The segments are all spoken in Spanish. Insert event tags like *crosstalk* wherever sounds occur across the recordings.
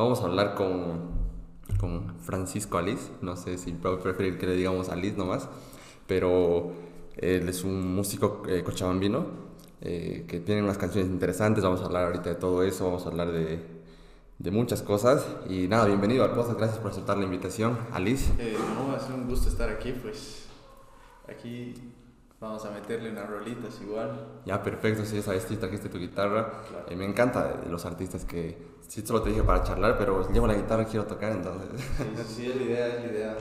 vamos a hablar con, con Francisco Alice. No sé si preferir que le digamos Alice nomás, pero él es un músico eh, cochabambino eh, que tiene unas canciones interesantes. Vamos a hablar ahorita de todo eso, vamos a hablar de, de muchas cosas. Y nada, bienvenido al podcast, gracias por aceptar la invitación. Alice. Eh, no, es un gusto estar aquí, pues aquí vamos a meterle unas rolitas igual. Ya, perfecto, sí, sabes, trajiste tu guitarra. Claro. Eh, me encanta los artistas que, sí, solo te dije para charlar, pero llevo la guitarra y quiero tocar, entonces... Sí, sí, es la idea, es la idea.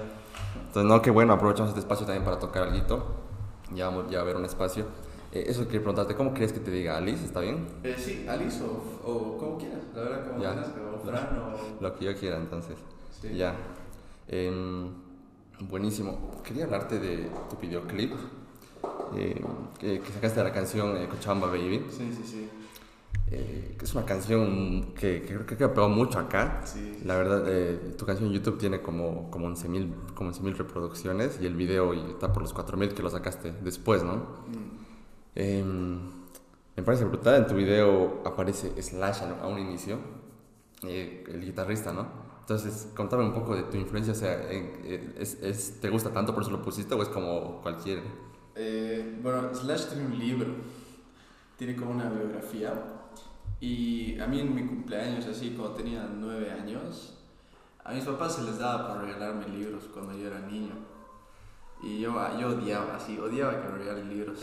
Entonces, no, qué bueno, aprovechamos este espacio también para tocar algo. Ya vamos ya a ver un espacio. Eh, eso quería preguntarte, ¿cómo crees que te diga Alice? ¿Está bien? Eh, sí, Alice o, o como quieras, la verdad, como Ya. quieras, o Fran o... *laughs* Lo que yo quiera, entonces. Sí. Ya. Em, buenísimo. Quería hablarte de tu videoclip, eh, que, que sacaste de la canción eh, Cochabamba Baby. Sí, sí, sí. Eh, que es una canción que, que creo que ha pegado mucho acá. Sí. La verdad, eh, tu canción en YouTube tiene como, como 11.000 como 11.000 reproducciones y el video y está por los 4.000 que lo sacaste después, ¿no? Mm. Em, me parece brutal. En tu video aparece Slash a un inicio, eh, el guitarrista, ¿no? Entonces, contame un poco de tu influencia. O sea, eh, es, es- ¿te gusta tanto por eso lo pusiste o es como cualquier.? Eh, bueno, Slash tiene un libro, tiene como una biografía. Y a mí en mi cumpleaños, así cuando tenía nueve años, a mis papás se les daba por regalarme libros cuando yo era niño. Y yo, yo odiaba, así, odiaba que me regalen libros.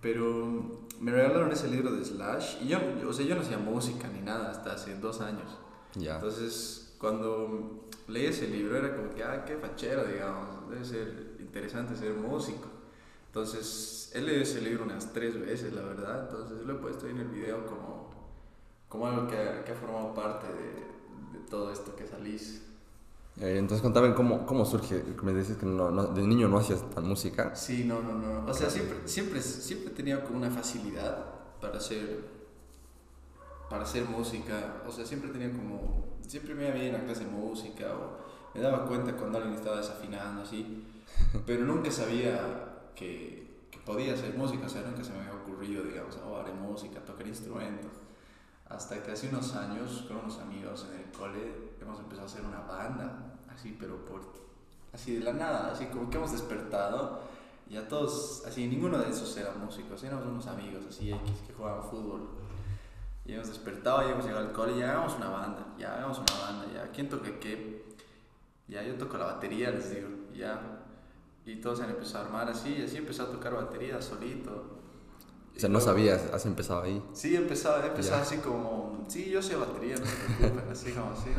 Pero me regalaron ese libro de Slash y yo, o sea, yo no hacía música ni nada hasta hace dos años. Ya. Entonces, cuando leí ese libro era como que, ah, qué fachero, digamos, debe ser interesante ser músico. Entonces, he leído ese libro unas tres veces, la verdad, entonces lo he puesto ahí en el video como, como algo que, que ha formado parte de, de todo esto que salís. Eh, entonces, contame cómo, cómo surge. Me dices que no, no- de niño no hacías tan música. Sí, no, no, no. O sea, siempre, siempre, siempre tenido como una facilidad para hacer, para hacer música. O sea, siempre tenía como, siempre me iba bien en la clase de música o me daba cuenta cuando alguien estaba desafinando así. *laughs* Pero nunca sabía que, que podía hacer música. O sea, nunca se me había ocurrido, digamos, oh, haré música, tocar instrumentos. Hasta que hace unos años, con unos amigos en el cole, hemos empezado a hacer una banda, así, pero por, así de la nada, así como que hemos despertado y a todos, así, ninguno de esos eran músicos, éramos unos amigos, así, X, que jugaban fútbol. Y hemos despertado y hemos llegado al cole y ya hagamos una banda, ya hagamos una banda, ya, ¿quién toca qué? Ya, yo toco la batería, les digo, ya. Y todos han empezado a armar así, y así empezó a tocar batería solito. O sea, no sabías, has empezado ahí. Sí, empezaba, empezaba así como, sí, yo sé batería, no así como así.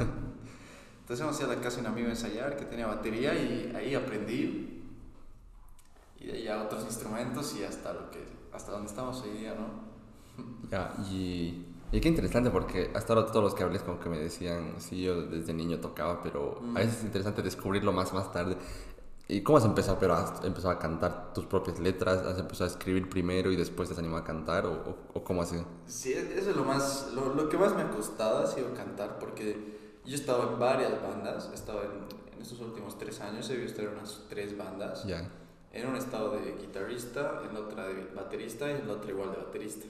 Entonces ido a la casa de un amigo a ensayar que tenía batería y ahí aprendí. Y de ahí a otros instrumentos y hasta lo que, hasta donde estamos hoy día, ¿no? Ya, y, y qué interesante porque hasta ahora todos los que hablé como que me decían, sí, yo desde niño tocaba, pero Mm. a veces es interesante descubrirlo más más tarde. ¿Y cómo has empezado? ¿Pero has empezado a cantar tus propias letras? ¿Has empezado a escribir primero y después te has animado a cantar? ¿O, o, o cómo ha sido? Sí, eso es lo más, lo, lo que más me ha costado ha sido cantar porque yo he estado en varias bandas, he estado en, en estos últimos tres años, he visto en unas tres bandas. Ya, En un estado de guitarrista, en otra de baterista y en la otra igual de baterista.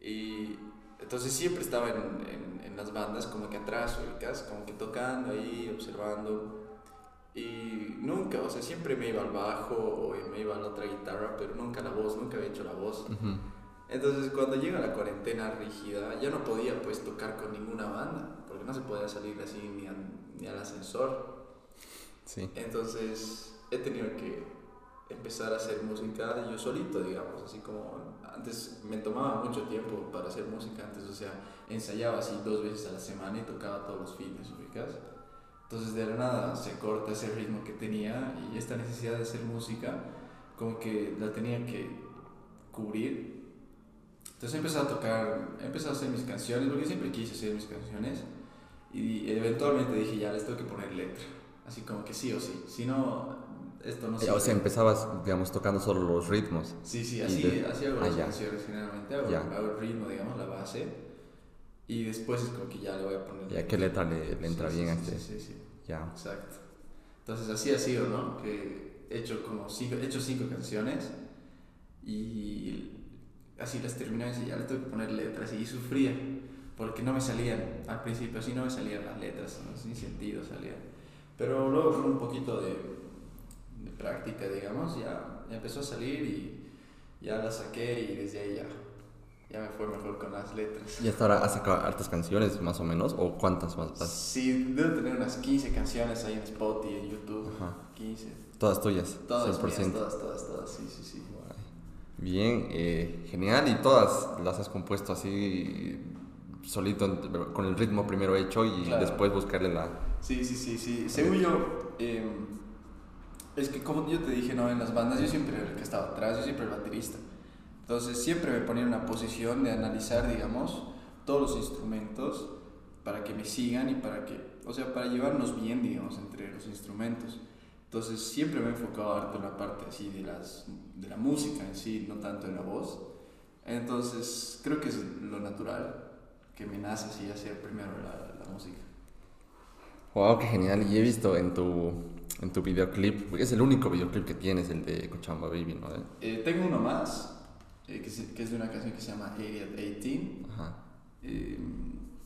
Y entonces siempre estaba en, en, en las bandas como que atrás, ubicas, como que tocando ahí, observando. Y nunca, o sea, siempre me iba al bajo o me iba a la otra guitarra, pero nunca la voz, nunca había hecho la voz. Ujú. Entonces cuando llega la cuarentena rígida, ya no podía pues tocar con ninguna banda, porque no se podía salir así ni, al- ni al ascensor. sí. Entonces he tenido que empezar a hacer música yo solito, digamos, así como antes me tomaba mucho tiempo para hacer música, antes, o sea, ensayaba así dos veces a la semana y tocaba todos los fines, ubicas. Entonces de la nada se corta ese ritmo que tenía y esta necesidad de hacer música como que la tenía que cubrir. Entonces empezado a tocar, empezado a hacer mis canciones, porque siempre quise hacer mis canciones y eventualmente dije ya les tengo que poner letra, así como que sí o sí, si no esto no Eh, sirve. O sea, empezabas, digamos, tocando solo los ritmos. Sí, sí, así, de- así hago ah, las ya. canciones generalmente, hago, hago el ritmo, digamos, la base, y después es como que ya le voy a poner... Ya, ¿qué letra le, le entra Sí, bien sí, a sí, este? Sí, sí, Ya. exacto. Entonces así ha sido, ¿no? Que he hecho como cinco, he hecho cinco canciones y así las terminé y ya le tengo que poner letras y sufría. porque no me salían, al principio así no me salían las letras, sin sentido salían. Pero luego con un poquito de, de práctica, digamos, ya, ya empezó a salir y ya la saqué y desde ahí ya ya me fue mejor con las letras. ¿Y hasta ahora has sacado hartas canciones más o menos? ¿O cuántas más? Sí, debo tener unas 15 canciones ahí en Spotify, en YouTube. Ajá. 15. ¿Todas tuyas? Todas, mías, todas, todas, todas, sí, sí, sí. Bien, eh, genial. ¿Y todas las has compuesto así solito, con el ritmo primero hecho y después buscarle la... Sí, sí, sí, sí. Según yo, eh, es que como yo te dije, ¿no? En las bandas yo siempre era el que estaba atrás, yo siempre el baterista. Entonces siempre me ponía en una posición de analizar, digamos, todos los instrumentos para que me sigan y para que, o sea, para llevarnos bien, digamos, entre los instrumentos. Entonces siempre me he enfocado harto en la parte así de, las, de la música en sí, no tanto en la voz. Entonces creo que es lo natural que me nace así hacer primero la, la música. Wow, qué genial. Y he visto en tu, en tu videoclip, es el único videoclip que tienes, el de Cochamba Baby, ¿no? Eh, tengo uno más, eh, que, es, de una canción que se llama Area 18. Ajá. Eh,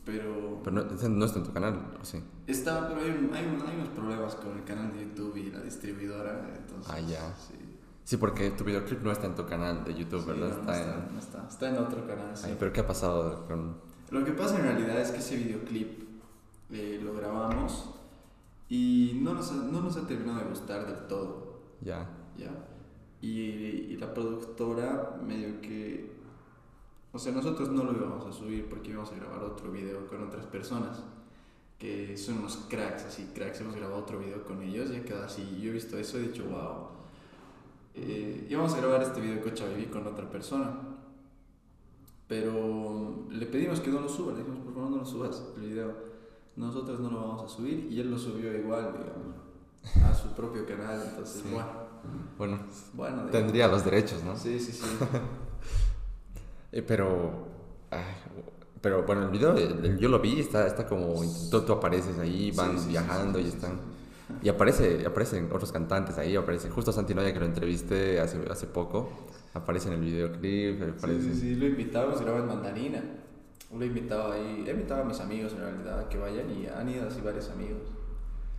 pero. Pero no, no, está en tu canal, ¿o sí? Está, pero hay, hay, hay, unos problemas con el canal de YouTube y la distribuidora, entonces. Ah, ya. Sí. Sí, porque tu videoclip no está en tu canal de YouTube, ¿verdad? No, está, en... no está, está en otro canal. Sí. pero ¿qué ha pasado con...? Lo que pasa en realidad es que ese videoclip eh, lo grabamos y no nos, ha, no nos ha terminado de gustar del todo. Ya. Ya. Y, la productora medio que... O sea, nosotros no lo íbamos a subir porque íbamos a grabar otro video con otras personas que son unos cracks, así, cracks. Hemos grabado otro video con ellos y ha quedado así. Yo he visto eso y he dicho, wow. Eh, íbamos a grabar este video con Chavivi con otra persona. Pero le pedimos que no lo suba, le dijimos, por favor, no lo subas el video. Nosotros no lo vamos a subir y él lo subió igual, digamos, a su propio canal. Entonces, bueno bueno, tendría los derechos, ¿no? Sí, sí, sí. *laughs* Eh, pero, pero bueno, el video yo lo vi, está, está como, tú, tú apareces ahí, van viajando y están... Y aparece, aparecen otros cantantes ahí, aparece justo Santinoya que lo entrevisté hace, hace poco, aparece en el videoclip, aparece... Sí, sí, sí, lo invitamos, graba en Mandarina. Lo he invitado ahí, he invitado a mis amigos en realidad que vayan y han ido así varios amigos.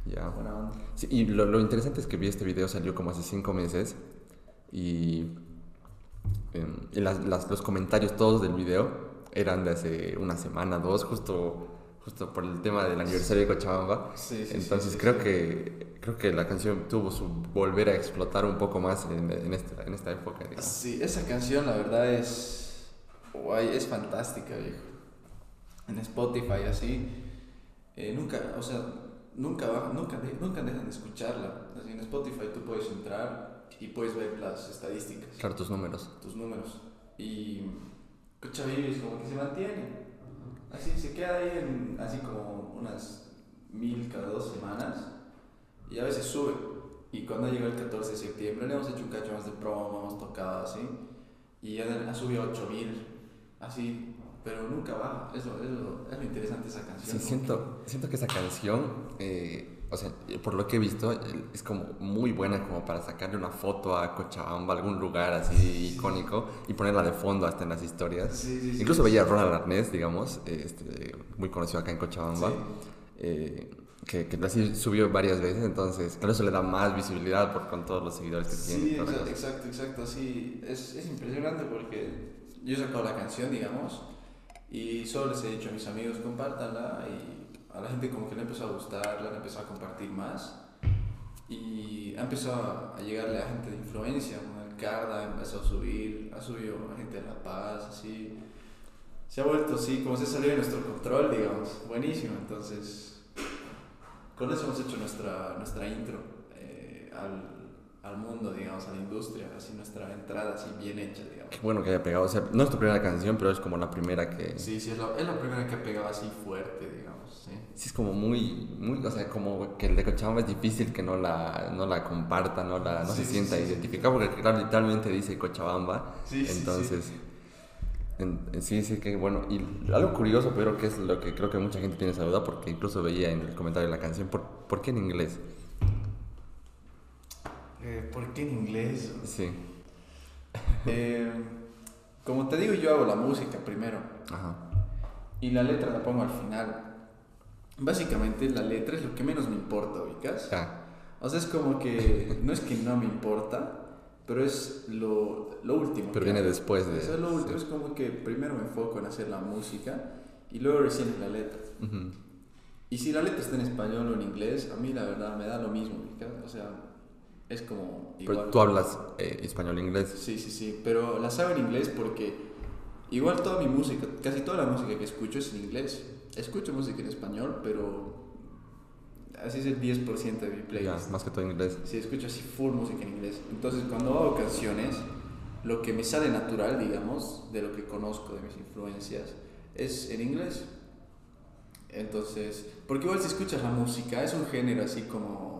Ya. Sí, y lo, lo, interesante es que vi este video, salió como hace cinco meses y, em, las, las, los comentarios todos del video eran de hace una semana, dos, justo, justo por el tema del aniversario de Cochabamba. Sí, sí, Entonces creo, Que, creo que la canción tuvo su volver a explotar un poco más en, en, esta, en esta época. Sí, esa canción la verdad es, guay, es fantástica, viejo. En Spotify así, eh, nunca, o sea nunca, nunca, nunca dejan de escucharla. Así en Spotify tú puedes entrar y puedes ver las estadísticas. Claro, tus números. Tus números. Y es como que se mantiene. Así se queda ahí en, así como unas mil cada dos semanas y a veces sube. Y cuando llegó el 14 de septiembre le hemos hecho un cacho más de promo, hemos tocado así y ha subido 8000 así pero nunca va. Eso, eso es lo interesante esa canción. Sí, siento, siento que esa canción, eh, o sea, por lo que he visto, es como muy buena como para sacarle una foto a Cochabamba, algún lugar así icónico, y ponerla de fondo hasta en las historias. Incluso veía a Ronald Arnés, digamos, este, muy conocido acá en Cochabamba. Eh, que, que, así subió varias veces, entonces claro, eso le da más visibilidad por, con todos los seguidores que tiene. Sí, exacto, exacto, exacto, sí, es, es impresionante porque yo he sacado la canción, digamos, y solo les he dicho a mis amigos, compártanla y a la gente como que le empezó a gustar, la empezado a compartir más y ha empezado a llegarle a gente de influencia, el Carda empezó a subir, ha subido a gente de La Paz, así. Se ha vuelto así, como se salió de nuestro control, digamos, buenísimo. Entonces, con eso hemos hecho nuestra, nuestra intro eh, al, al mundo, digamos, a la industria, así nuestra entrada así bien hecha, digamos. Qué bueno que haya pegado, o sea, no es tu primera canción, pero es como la primera que... Sí, sí, es la, es la primera que ha pegado así fuerte, digamos, sí. Sí, es como muy, muy, o sea, como que el de Cochabamba es difícil que no la, no la comparta, no, la, no se sienta identificado, porque claro, literalmente dice Cochabamba, sí, entonces... sí, sí, que bueno. Y algo curioso, pero que es lo que creo que mucha gente tiene esa duda, porque incluso veía en el comentario de la canción, ¿por, ¿por qué en inglés? Eh, ¿Por qué en inglés? Sí. Eh, como te digo, yo hago la música primero. Ajá. y la letra la pongo al final. Básicamente la letra es lo que menos me importa, ubicas. Ah, O sea, es como que no es que no me importa, pero es lo, lo último. pero viene hago. después de... Eso es lo último, sí. es como que primero me enfoco en hacer la música y luego recién en la letra. Ujú. Y si la letra está en español o en inglés, a mí la verdad me da lo mismo, ubicas. O sea, es como igual. Pero tú hablas eh, español e inglés. Sí, sí, sí, pero las hago en inglés porque igual toda mi música, casi toda la música que escucho es en inglés. Escucho música en español, pero así es el 10% de mi Ya, playlist. más que todo inglés. Sí, escucho así full música en inglés. Entonces, cuando hago canciones, lo que me sale natural, digamos, de lo que conozco, de mis influencias, es en inglés. Entonces, porque igual si escuchas la música, es un género así como,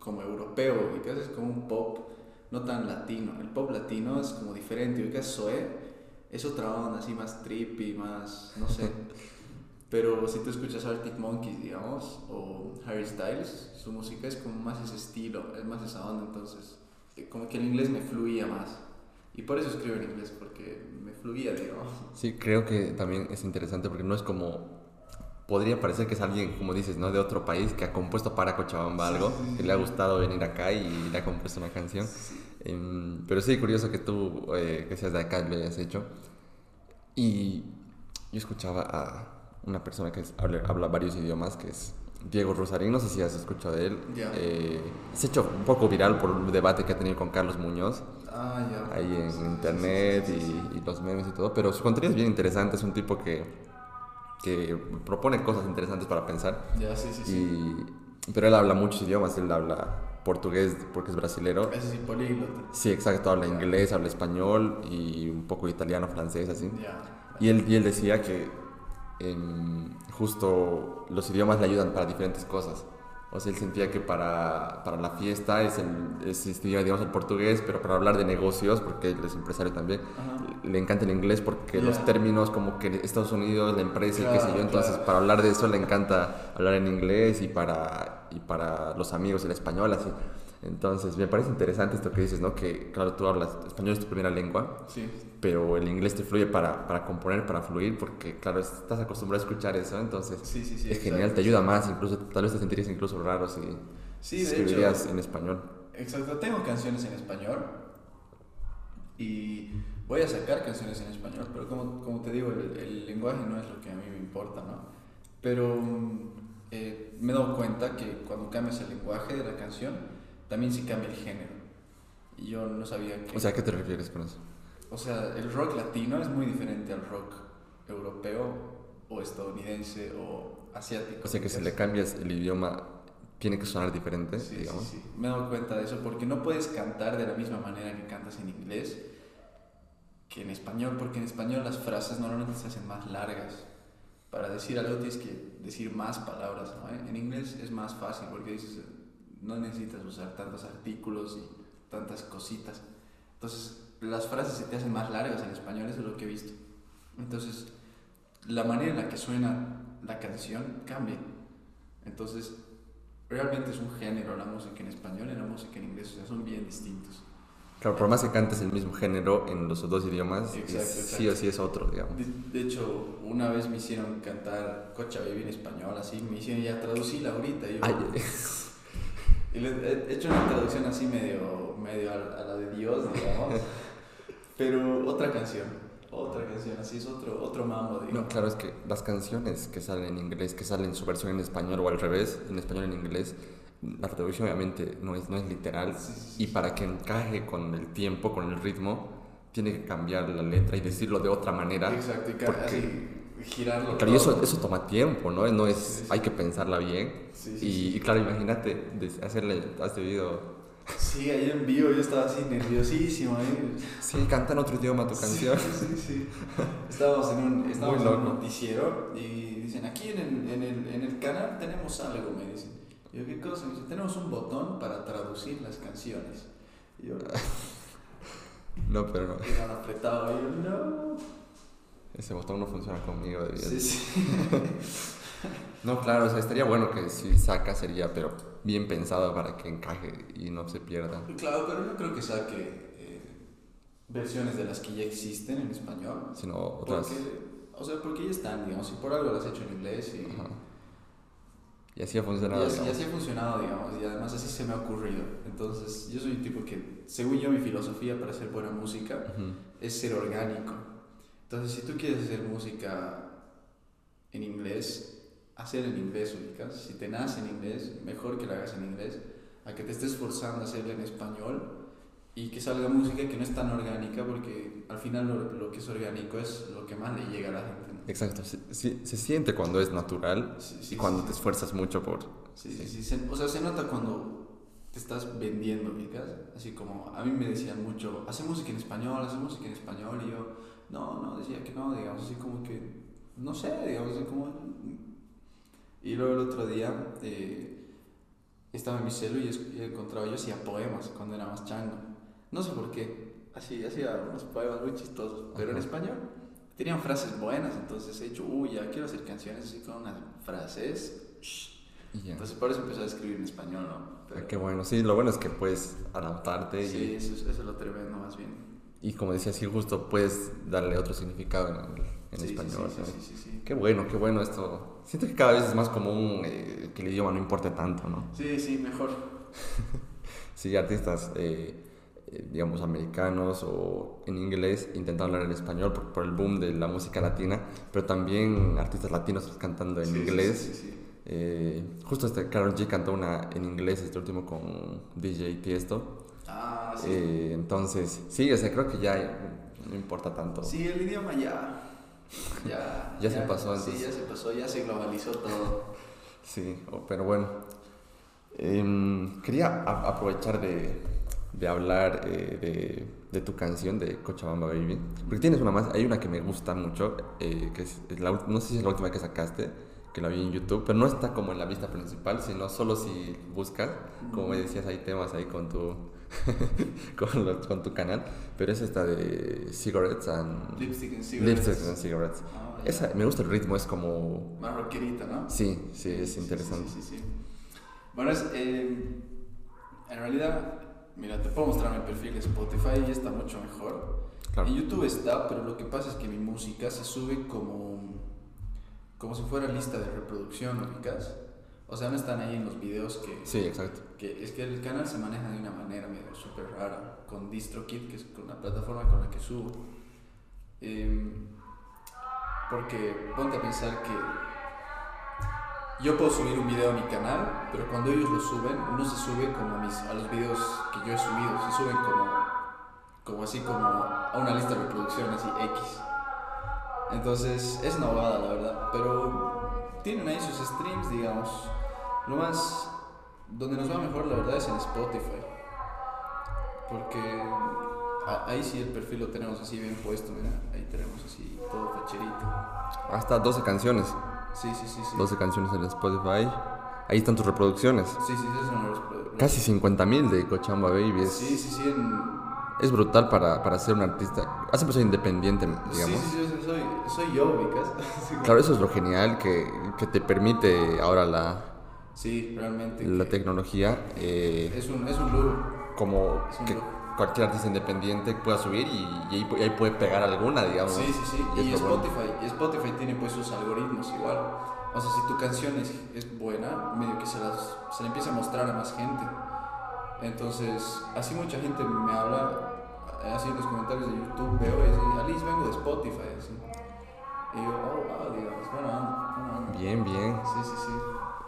como europeo, ubicas, es como un pop no tan latino. El pop latino es como diferente, ubicas, Zoe es otra onda, así más trippy, más, no sé. *laughs* Pero si tú escuchas Arctic Monkeys, digamos, o Harry Styles, su música es como más ese estilo, es más esa onda, entonces eh, como que el inglés me fluía más. Y por eso escribo en inglés, porque me fluía, digamos. Sí, creo que también es interesante porque no es como... Podría parecer que es alguien, como dices, ¿no? De otro país que ha compuesto para Cochabamba Sí, algo, sí, sí, que sí. le ha gustado venir acá y le ha compuesto una canción. Em, pero sí, curioso que tú, eh, que seas de acá, lo hayas hecho. Y yo escuchaba a una persona que es- habla, habla varios idiomas, que es Diego Rosarín, no sé si has escuchado de él. Ya. Eh, se ha hecho un poco viral por un debate que ha tenido con Carlos Muñoz Ah, ya. ahí en Sí, sí, internet sí, sí, sí, y, y los memes y todo, pero su contenido es bien interesante, es un tipo que, que propone cosas interesantes para pensar. sí. Ya, sí, sí, sí. Y, pero él habla muchos idiomas, él habla portugués porque es brasilero. Ese sí, políglota. Sí, exacto, habla inglés, habla español y un poco italiano, francés, así. Ya. Y él, y él decía que em, justo los idiomas le ayudan para diferentes cosas. O sea, él sentía que para, para la fiesta es, el, es este digamos, el portugués, pero para hablar de negocios, porque él es empresario también, Ajá. le encanta el inglés porque Ya. los términos como que Estados Unidos, la empresa y qué sé Claro, yo, entonces claro. para hablar de eso le encanta hablar en inglés y para, y para los amigos el español, así. Entonces, me parece interesante esto que dices, ¿no? Que, claro, tú hablas español, es tu primera lengua, Sí. Pero el inglés te fluye para, para componer, para fluir, porque claro, estás acostumbrado a escuchar eso, entonces Sí, sí, sí. es genial, exacto. te ayuda más, incluso tal vez te sentirías incluso raro si Sí, escribirías en español. Exacto, tengo canciones en español y voy a sacar canciones en español, pero como, como te digo, el, el lenguaje no es lo que a mí me importa, ¿no? Pero mm, eh, me he dado cuenta que cuando cambias el lenguaje de la canción, también sí cambia el género. Y yo no sabía que... O sea, ¿a qué te refieres con eso? O sea, el rock latino es muy diferente al rock europeo o estadounidense o asiático. O sea, que si le cambias el idioma, tiene que sonar diferente, Sí, digamos. sí, sí. Me he dado cuenta de eso porque no puedes cantar de la misma manera que cantas en inglés que en español, porque en español las frases normalmente se hacen más largas. Para decir algo tienes que decir más palabras, ¿no? En inglés es más fácil porque dices, no necesitas usar tantos artículos y tantas cositas. Entonces, las frases se te hacen más largas en español, eso es lo que he visto. Entonces, la manera en la que suena la canción cambia. Entonces, realmente es un género la música en español y la música en inglés, o sea, son bien distintos. Claro, por más que cantes el mismo género en los dos idiomas, Exacto, es- sí exacto. o sí es otro, digamos. De, de hecho, una vez me hicieron cantar Cocha Baby en español, así, me hicieron ya traducirla ahorita. y yo- Ay, *laughs* y le he hecho una traducción así medio, medio a, a la de Dios, digamos. *laughs* pero otra canción, otra canción, así es otro, otro mambo, digamos. no, claro, es que las canciones que salen en inglés, que salen en su versión en español o al revés, en español en inglés, la traducción obviamente no es, no es literal Sí, sí, sí. y para que encaje con el tiempo, con el ritmo, tiene que cambiar la letra y decirlo de otra manera. Exacto, y porque- así, girarlo. Claro, y eso, eso toma tiempo, ¿no? No es, Sí, sí. hay que pensarla bien. Sí, y, y claro, imagínate hacerle, has debido, Sí, ahí en vivo yo estaba así nerviosísimo. Ahí. sí, canta en otro idioma tu canción. Sí, sí, sí. Estábamos en un, estábamos en un noticiero y dicen, aquí en el, en, el, en el canal tenemos algo, me dicen. Y yo, ¿qué cosa? Me dicen, tenemos un botón para traducir las canciones. Y yo, *laughs* No, pero no, y han apretado, y yo, no. ese botón no funciona conmigo de Sí, sí. *laughs* No, claro, o sea, estaría bueno que si saca sería, pero bien pensado para que encaje y no se pierda. Claro, pero no creo que saque eh, versiones de las que ya existen en español. Sino otras. Porque, O sea, porque ya están, digamos, y por algo las he hecho en inglés y... Ajá. Y así ha funcionado. Y así, y digamos. así ha funcionado, digamos, y además así se me ha ocurrido. Entonces, yo soy un tipo que, según yo, mi filosofía para hacer buena música Ujú. es ser orgánico. Entonces, si tú quieres hacer música en inglés, hacer en inglés, ubicas. Si te nace en inglés, mejor que la hagas en inglés, a que te estés forzando a hacerla en español y que salga música que no es tan orgánica, porque al final lo, lo que es orgánico es lo que más le llega a la gente. ¿no? Exacto. Se, se- se siente cuando es natural Sí, sí, y cuando sí, te esfuerzas mucho por. Sí, sí, sí. o sea, se nota cuando te estás vendiendo, ubicas. Así como a mí me decían mucho, hace música en español, hace música en español, y yo, no, no, decía que no, digamos, así como que, no sé, digamos, así como. Y luego el otro día eh, estaba en mi celu y encontraba, yo hacía poemas cuando era más chango. No sé por qué, así, hacía unos poemas muy chistosos, pero en Ajá. español. Tenían frases buenas, entonces he dicho, uy, ya quiero hacer canciones así con unas frases. Y ya. Entonces por eso empecé a escribir en español, ¿no? Ah, Qué bueno. Sí, lo bueno es que puedes adaptarte sí, y, eso, es- eso es lo tremendo más bien. y como decía, sí, justo puedes darle otro significado en, en Sí, sí, español. Sí, ¿no? sí, sí, sí, sí. Qué bueno, qué bueno esto. Siento que cada vez es más común eh, que el idioma no importe tanto, ¿no? Sí, sí, mejor. *laughs* Sí, artistas, eh, eh, digamos, americanos o en inglés intentando hablar en español por, por el boom de la música latina, pero también artistas latinos cantando en Sí, inglés. Sí, sí, sí. Eh, justo este Karol G cantó una en inglés, este último con DJ Tiesto. Ah, sí. Eh, entonces, sí, o sea, creo que ya no importa tanto. Sí, el idioma ya. Ya, Ya se pasó, Sí, entonces. ya se pasó, ya se globalizó todo. Sí, pero bueno. Em, quería aprovechar de, de hablar eh, de, de tu canción de Cochabamba Baby. Porque tienes una más, hay una que me gusta mucho, eh, que es, la, no sé si es la última que sacaste, que la vi en YouTube, pero no está como en la vista principal, sino solo si buscas, como me decías, hay temas ahí con tu, *laughs* con, los- con tu canal, pero es esta de Cigarettes and... Lipstick and cigarettes. Lipstick and Cigarettes. Ah, ya. Esa, me gusta el ritmo, es como... Más rockerita, ¿no? Sí, sí, es interesante. Sí, sí, sí. Bueno, es, eh, en realidad, mira, te puedo mostrar mi perfil de Spotify y está mucho mejor. Claro. En YouTube está, pero lo que pasa es que mi música se sube como, como si fuera lista de reproducción, ubicas. O sea, no están ahí en los videos que, Sí, exacto. que es que el canal se maneja de una manera medio súper rara con DistroKid, que es con la plataforma con la que subo. Em, porque ponte a pensar que yo puedo subir un video a mi canal, pero cuando ellos lo suben, no se sube como a, mis, a los videos que yo he subido, se suben como, como así como a una lista de reproducción así X. Entonces es una bobada la verdad, pero tienen ahí sus streams, digamos. Lo más donde nos va mejor la verdad es en Spotify. Porque a- ahí sí el perfil lo tenemos así bien puesto, mira, ahí tenemos así todo facherito. Hasta 12 canciones. Sí, sí, sí, sí. 12 canciones en Spotify. Ahí están tus reproducciones. Sí, sí, sí, son Casi 50 mil de Cochamba Baby. Es, Sí, sí, sí, en... es brutal para, para ser un artista. Has empezado independiente, digamos. sí, sí, sí, soy, soy yo, ubicas. *laughs* Sí, Claro, eso es lo genial que, que te permite ahora la, Sí, realmente. la tecnología. eh, Es un, es un lujo. como es un que cualquier artista independiente pueda subir y, y ahí, puede pegar alguna, digamos. Sí, sí, sí. Y bueno. Spotify, y Spotify tiene pues sus algoritmos igual. O sea, si tu canción es, es buena, medio que se, las, se le empieza a mostrar a más gente. Entonces, así mucha gente me habla, eh, así en los comentarios de YouTube veo y dice, Alice, vengo de Spotify. Así. Y yo, oh, wow, digamos, buena onda. Bien, bien. Sí, sí, sí.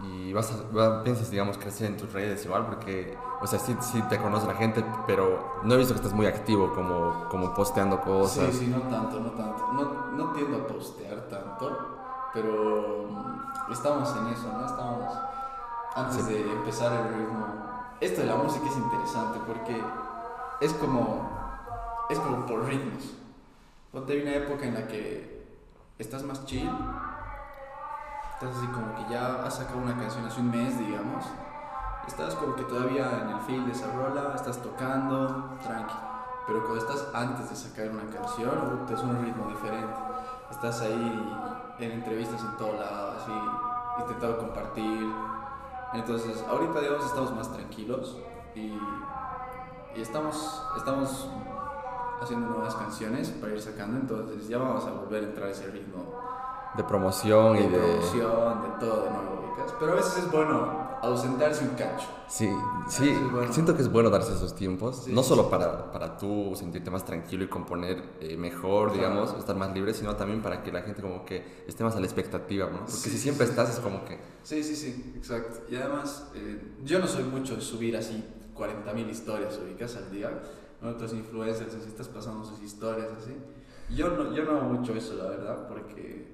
Y vas a, va- piensas, digamos, crecer en tus redes igual, porque, o sea, sí, sí te conoce la gente, pero no he visto que estés muy activo, como, como posteando cosas. Sí, sí, no tanto, no tanto. No, no tiendo a postear tanto, pero mm, estamos en eso, ¿no? Estamos antes Sí. de empezar el ritmo. Esto de la música es interesante porque es como, es como por ritmos. Ponte una época en la que estás más chill, estás así como que ya has sacado una canción hace un mes, digamos. Estás como que todavía en el feel de esa rola, estás tocando, tranqui. Pero cuando estás antes de sacar una canción, uh, es un ritmo diferente. Estás ahí en entrevistas en todo lado, así, intentando compartir. Entonces, ahorita, digamos, estamos más tranquilos y, estamos, estamos haciendo nuevas canciones para ir sacando, entonces ya vamos a volver a entrar a ese ritmo de promoción y de... promoción, de todo de nuevo, ubicas. Pero a veces es bueno ausentarse un cacho. Sí, sí, bueno. siento que es bueno darse esos tiempos, Sí, no sí, solo sí. para, para tú sentirte más tranquilo y componer eh, mejor, Claro. digamos, estar más libre, sino también para que la gente como que esté más a la expectativa, ¿no? Porque si siempre estás es como que... Sí, sí, sí, exacto. Y además, eh, yo no soy mucho de subir así 40.000 historias ubicas al día. ¿no? Otros influencers así estás pasando sus historias así. Yo no, yo no hago mucho eso, la verdad, porque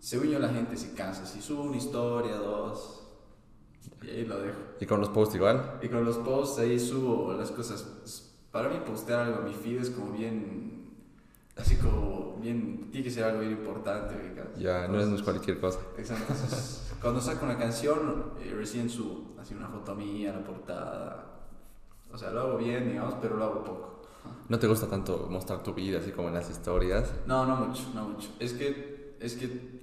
según yo la gente se cansa. Si subo una historia, dos, y ahí lo dejo. Y con los posts igual. Y con los posts ahí subo las cosas. Para mí postear algo en mi feed es como bien, así como bien, tiene que ser algo bien importante. Ya, no es cualquier cosa. Exacto. Entonces, *laughs* cuando saco una canción, eh, recién subo así una foto mía, la portada. O sea, lo hago bien, digamos, pero lo hago poco. ¿No te gusta tanto mostrar tu vida así como en las historias? No, no mucho, no mucho. Es que, es que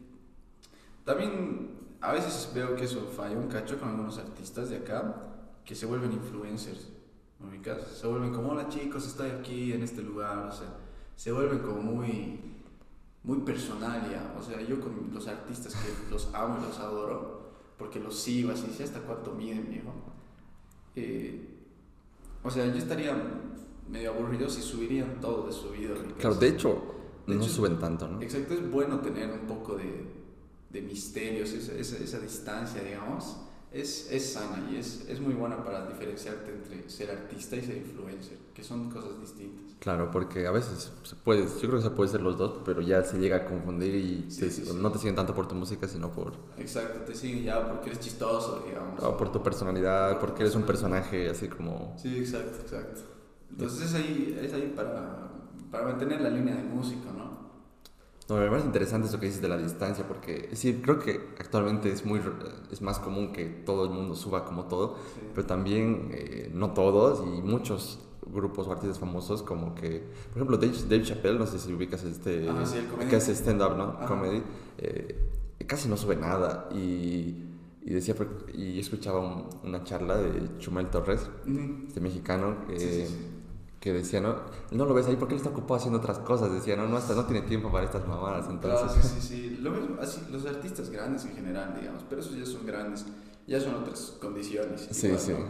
también a veces veo que eso falla un cacho con algunos artistas de acá que se vuelven influencers. ¿me ubicas? Se vuelven como, hola chicos, estoy aquí en este lugar. O sea, se vuelven como muy, muy personal ya. O sea, yo con los artistas que los amo y los adoro, porque los sigo así, sé hasta cuánto miden, viejo. Eh, o sea, yo estaría medio aburrido si subirían todo de su vida. ubicas. Claro, de hecho, De no hecho, suben tanto, ¿no? Exacto, es bueno tener un poco de, de misterios, esa, esa, esa distancia, digamos, es, es sana y es, es muy buena para diferenciarte entre ser artista y ser influencer, que son cosas distintas. Claro, porque a veces se puede, yo creo que se puede ser los dos, pero ya se llega a confundir y Sí, te- sí, sí. no te siguen tanto por tu música, sino por, Exacto, te siguen ya porque eres chistoso, digamos. o por tu personalidad, Por porque eres un personaje así como... Sí, exacto, exacto. Entonces es ahí, es ahí para, para mantener la línea de músico, ¿no? No, me parece interesante eso que dices de la distancia, porque sí, creo que actualmente es, muy, es más común que todo el mundo suba como todo, Sí. pero también eh, no todos y muchos grupos o artistas famosos como que, por ejemplo, Dave, Dave Chappelle, no sé si ubicas este, Ajá, sí, el que hace stand-up, ¿no? Ajá. Comedy, eh, casi no sube nada y, y decía, y escuchaba un- una charla de Chumel Torres, Ujú. este mexicano, Sí, eh, sí. Que decía, ¿no? No lo ves ahí porque él está ocupado haciendo otras cosas, decía, no, no, hasta no tiene tiempo para estas mamadas, entonces... Claro, sí, sí, sí. Lo mismo, así, los artistas grandes en general, digamos, pero esos ya son grandes, ya son otras condiciones. Sí, igual, sí. ¿no?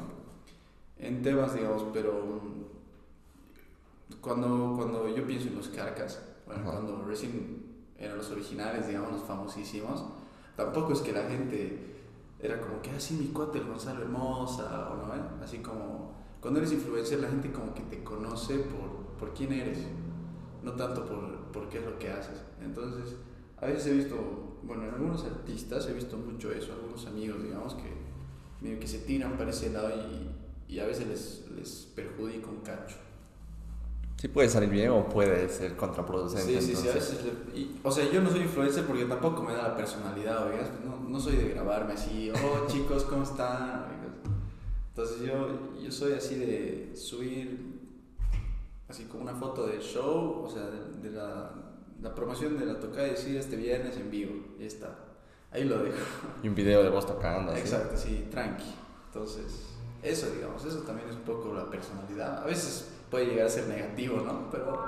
En temas, digamos, pero mm, cuando, cuando yo pienso en los carcas, bueno, Ajá. cuando recién eran los originales, digamos, los famosísimos, tampoco es que la gente era como que así mi cuate el Gonzalo Hermosa, o no, ¿eh? así como cuando eres influencer la gente como que te conoce por, por quién eres, no tanto por, por qué es lo que haces. Entonces, a veces he visto, bueno, en algunos artistas he visto mucho eso, algunos amigos, digamos, que medio que se tiran para ese lado y, y a veces les, les perjudica un cacho. Sí puede salir bien o puede ser contraproducente. Sí, sí, sí, a entonces- veces le- y- o sea, yo no soy influencer porque tampoco me da la personalidad, oigas, no, no soy de grabarme así, oh *laughs* chicos, ¿cómo están? Entonces yo, yo soy así de subir así como una foto del show, o sea, de, de la, la promoción de la tocada y decir este viernes en vivo, y está. Ahí lo dejo. Y un video de vos tocando. así. Exacto, sí, tranqui. Entonces, eso, digamos, eso también es un poco la personalidad. A veces puede llegar a ser negativo, ¿no? Pero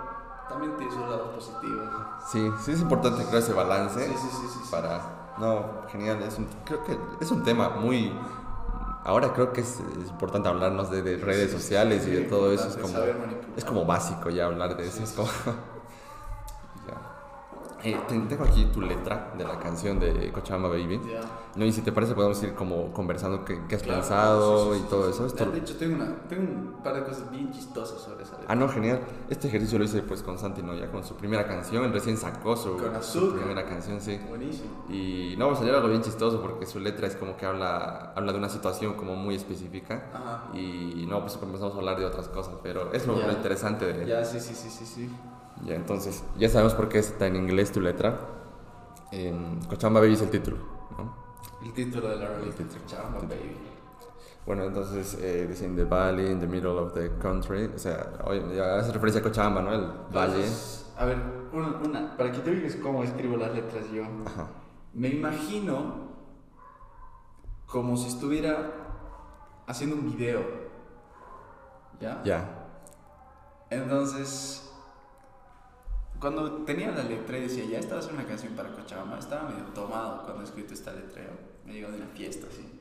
también tiene sus lados positivos. Sí, sí es importante crear ese balance Sí, sí, sí, sí, sí. para... No, genial, es un, creo que es un tema muy... Ahora creo que es, es importante hablarnos de, de redes Sí, sociales y de todo eso. Es como, es como básico ya hablar de eso. Es como... *laughs* Eh, te- tengo aquí tu letra de la canción de Cochabamba Baby. Ya. No, y si te parece podemos ir como conversando qué, qué has Claro, pensado sí, sí, y todo sí, eso. sí. Esto- De hecho, tengo, una, tengo un par de cosas bien chistosas sobre esa letra. Ah, no, genial. Este ejercicio lo hice pues con Santi, ¿no? Ya con su primera canción, él recién sacó su, Con su primera canción, sí. Buenísimo. Y no, salió algo bien chistoso porque su letra es como que habla, habla de una situación como muy específica. Aja. Y no, pues comenzamos a hablar de otras cosas, pero es lo, Ya. lo interesante de... Ya. Ya, sí, sí, sí, sí, sí. Entonces, ya sabemos por qué está en inglés tu letra. En Cochabamba Baby es el título, ¿no? El título de la rolita. título. Chamba, baby. Bueno, entonces eh, dice in the valley, in the middle of the country. O sea, ya hace referencia a Cochabamba, ¿no? El valle. A ver, una, una, para que te digas cómo escribo las letras yo. Ajá. Me imagino como si estuviera haciendo un video. ¿Ya? Ya. Entonces, cuando tenía la letra y decía, ya esta va a ser una canción para Cochabamba, estaba medio tomado cuando he escrito esta letra. Me llegó de una fiesta, así.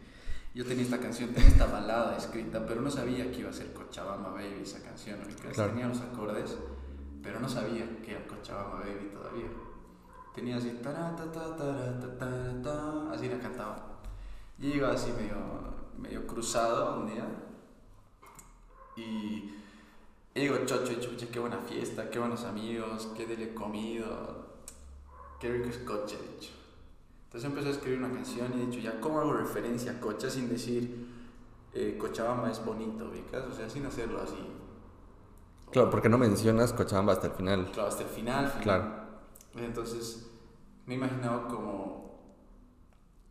Yo tenía esta canción, tenía esta balada escrita, pero no sabía que iba a ser Cochabamba Baby esa canción. Claro. Tenía los acordes, pero no sabía que era Cochabamba Baby todavía. Tenía así, ta ta ta ta ta ta así la cantaba. Y iba así medio, medio cruzado un día. Y y digo, chocho, chucha, qué buena fiesta, qué buenos amigos, qué dele comido, qué rico es coche, de hecho. Entonces empecé a escribir una canción y he dicho, ya, ¿cómo hago referencia a coche sin decir eh, Cochabamba es bonito, ¿vicas? O sea, sin hacerlo así. Claro, porque no mencionas Cochabamba hasta el final. Claro, hasta el final. Claro. Entonces, me he imaginado como,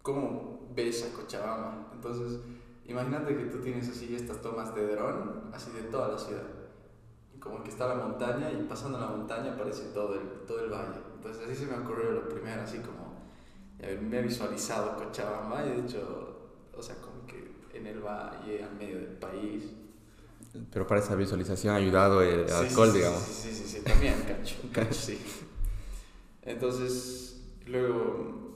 cómo ves a Cochabamba. Entonces, imagínate que tú tienes así estas tomas de dron, así de toda la ciudad como que está la montaña y pasando la montaña aparece todo el, todo el valle. Entonces así se me ocurrió lo primero, así como me he visualizado Cochabamba y de hecho, o sea, como que en el valle, al medio del país. Pero para esa visualización ha ayudado el alcohol, digamos. Sí, sí, sí, sí, también, cacho, cacho, sí. *laughs* Entonces, luego,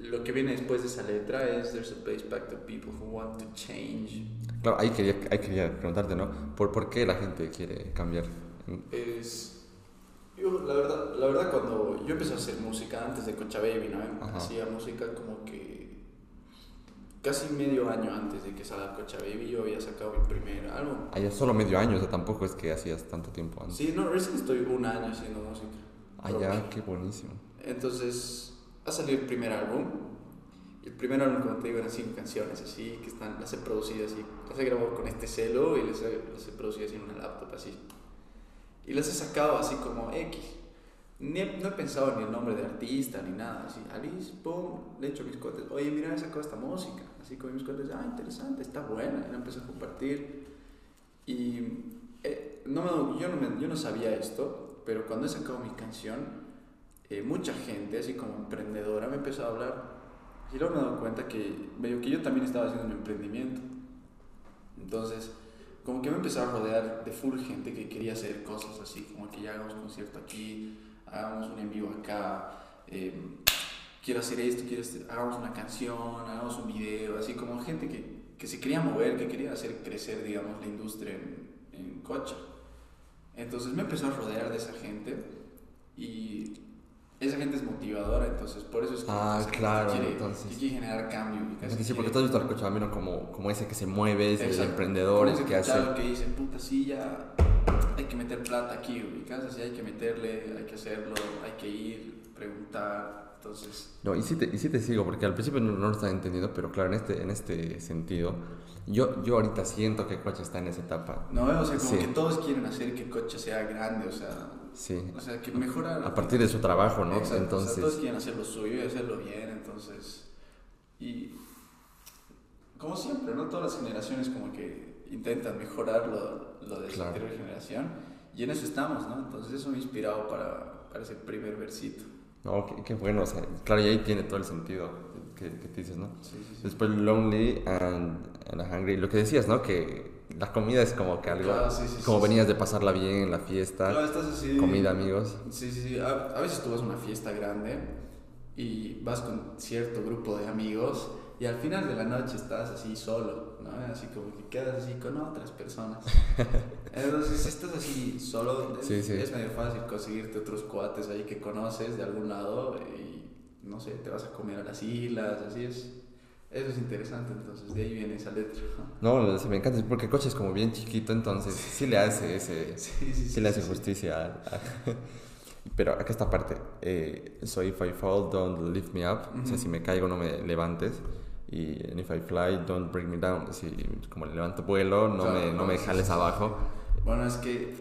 lo que viene después de esa letra es There's a place back to people who want to change. Claro, ahí quería, ahí quería preguntarte, ¿no? ¿Por, ¿Por qué la gente quiere cambiar? Es... Yo, la verdad, la verdad, cuando yo empecé a hacer música antes de Cocha Baby, ¿no? Hacía música como que casi medio año antes de que salga Cocha Baby yo había sacado mi primer álbum. Ah, ya solo medio año, o sea, tampoco es que hacías tanto tiempo antes. Sí, no, recién estoy un año haciendo música. Ah, ya, qué buenísimo. Entonces, ha salido el primer álbum el primer álbum, como te digo, eran cinco canciones así, que están, las he producido así, las he grabado con este celo y las he, las he producido así en una laptop así. Y las he sacado así como X. Ni no he pensado ni el nombre de artista ni nada, así, Alice, pum, le he hecho mis cotes, oye, mira, he sacado esta música, así con mis cotes, ah, interesante, está buena, y la empecé a compartir. Y eh, no yo, no me, yo no sabía esto, pero cuando he sacado mi canción, eh, mucha gente, así como emprendedora, me empezó a hablar y luego me he dado cuenta que medio que yo también estaba haciendo un emprendimiento. Entonces, como que me empezó a rodear de full gente que quería hacer cosas así, como que ya hagamos concierto aquí, hagamos un en vivo acá, em, quiero hacer esto, quiero hacer, hagamos una canción, hagamos un video, así como gente que, que, se quería mover, que quería hacer crecer, digamos, la industria en, en Cocha. Entonces me empezó a rodear de esa gente y esa gente es motivadora, entonces por eso es que ah, claro, quiere, entonces. quiere generar cambio. sí, porque tú has visto al cochabamino como, como ese que se mueve, ese emprendedor, ese que hace... que dice, puta, sí, ya hay que meter plata aquí, ubicas, así hay que meterle, hay que hacerlo, hay que ir, preguntar, entonces... No, y sí te, y sí te sigo, porque al principio no, no, lo estaba entendiendo, pero claro, en este, en este sentido, yo, yo ahorita siento que Coche está en esa etapa. No, o sea, como que todos quieren hacer que Coche sea grande, o sea Sí. O sea, que mejora. A partir de su trabajo, ¿no? entonces. todos quieren hacer lo suyo y hacerlo bien, entonces. Y. Como siempre, ¿no? Todas las generaciones, como que intentan mejorar lo, lo de su anterior generación. Y en eso estamos, ¿no? Entonces, eso me ha inspirado para, para ese primer versito. No, qué, qué, bueno, o sea, claro, y ahí tiene todo el sentido que, que te dices, ¿no? Sí, sí, sí. Después Lonely and, and Hungry, lo que decías, ¿no? Que la comida es como que algo. como venías de pasarla bien en la fiesta. estás así. Comida, amigos. Sí, sí, sí. A, veces tú vas a una fiesta grande y vas con cierto grupo de amigos y al final de la noche estás así solo, ¿no? Así como que quedas así con otras personas. *laughs* Entonces, si estás así solo, es, es medio fácil conseguirte otros cuates ahí que conoces de algún lado y no sé, te vas a comer a las islas, así es eso es interesante, entonces de ahí viene esa letra. No, me encanta, porque el coche es como bien chiquito, entonces sí. le hace ese, *laughs* sí, le hace justicia. *laughs* Pero acá esta parte, eh, so if I fall, don't lift me up, o sea, si me caigo no me levantes, y if I fly, don't bring me down, si como levanto vuelo, no, me, no me jales abajo. Bueno, es que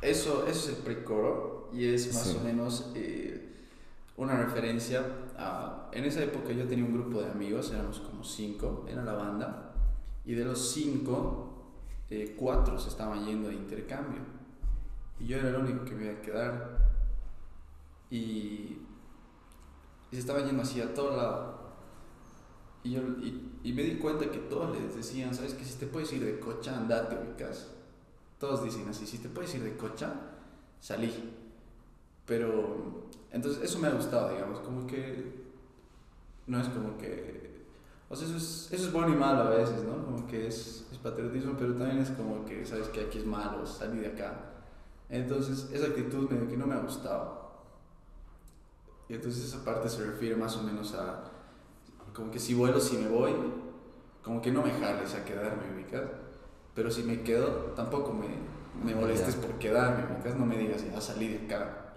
eso, eso es el precoro y es más o menos... Eh, una referencia a... En esa época yo tenía un grupo de amigos, éramos como cinco, era la banda, y de los cinco, eh, cuatro se estaban yendo de intercambio. Y yo era el único que me iba a quedar. Y, y se estaban yendo así a todo lado. Y, yo, y, me di cuenta que todos les decían, ¿sabes que Si te puedes ir de cocha, andate, ubicas. Todos dicen así, si te puedes ir de cocha, salí. Pero, entonces eso me ha gustado, digamos, como que no es como que... O sea, eso es, eso es bueno y malo a veces, ¿no? Como que es, es patriotismo, pero también es como que sabes que aquí es malo, salí de acá. Entonces, esa actitud medio que no me ha gustado. Y entonces esa parte se refiere más o menos a, como que si vuelo, si me voy, como que no me jales a quedarme, ubicas. Pero si me quedo, tampoco me, me molestes por quedarme, ubicas. No me digas, ya salí de acá.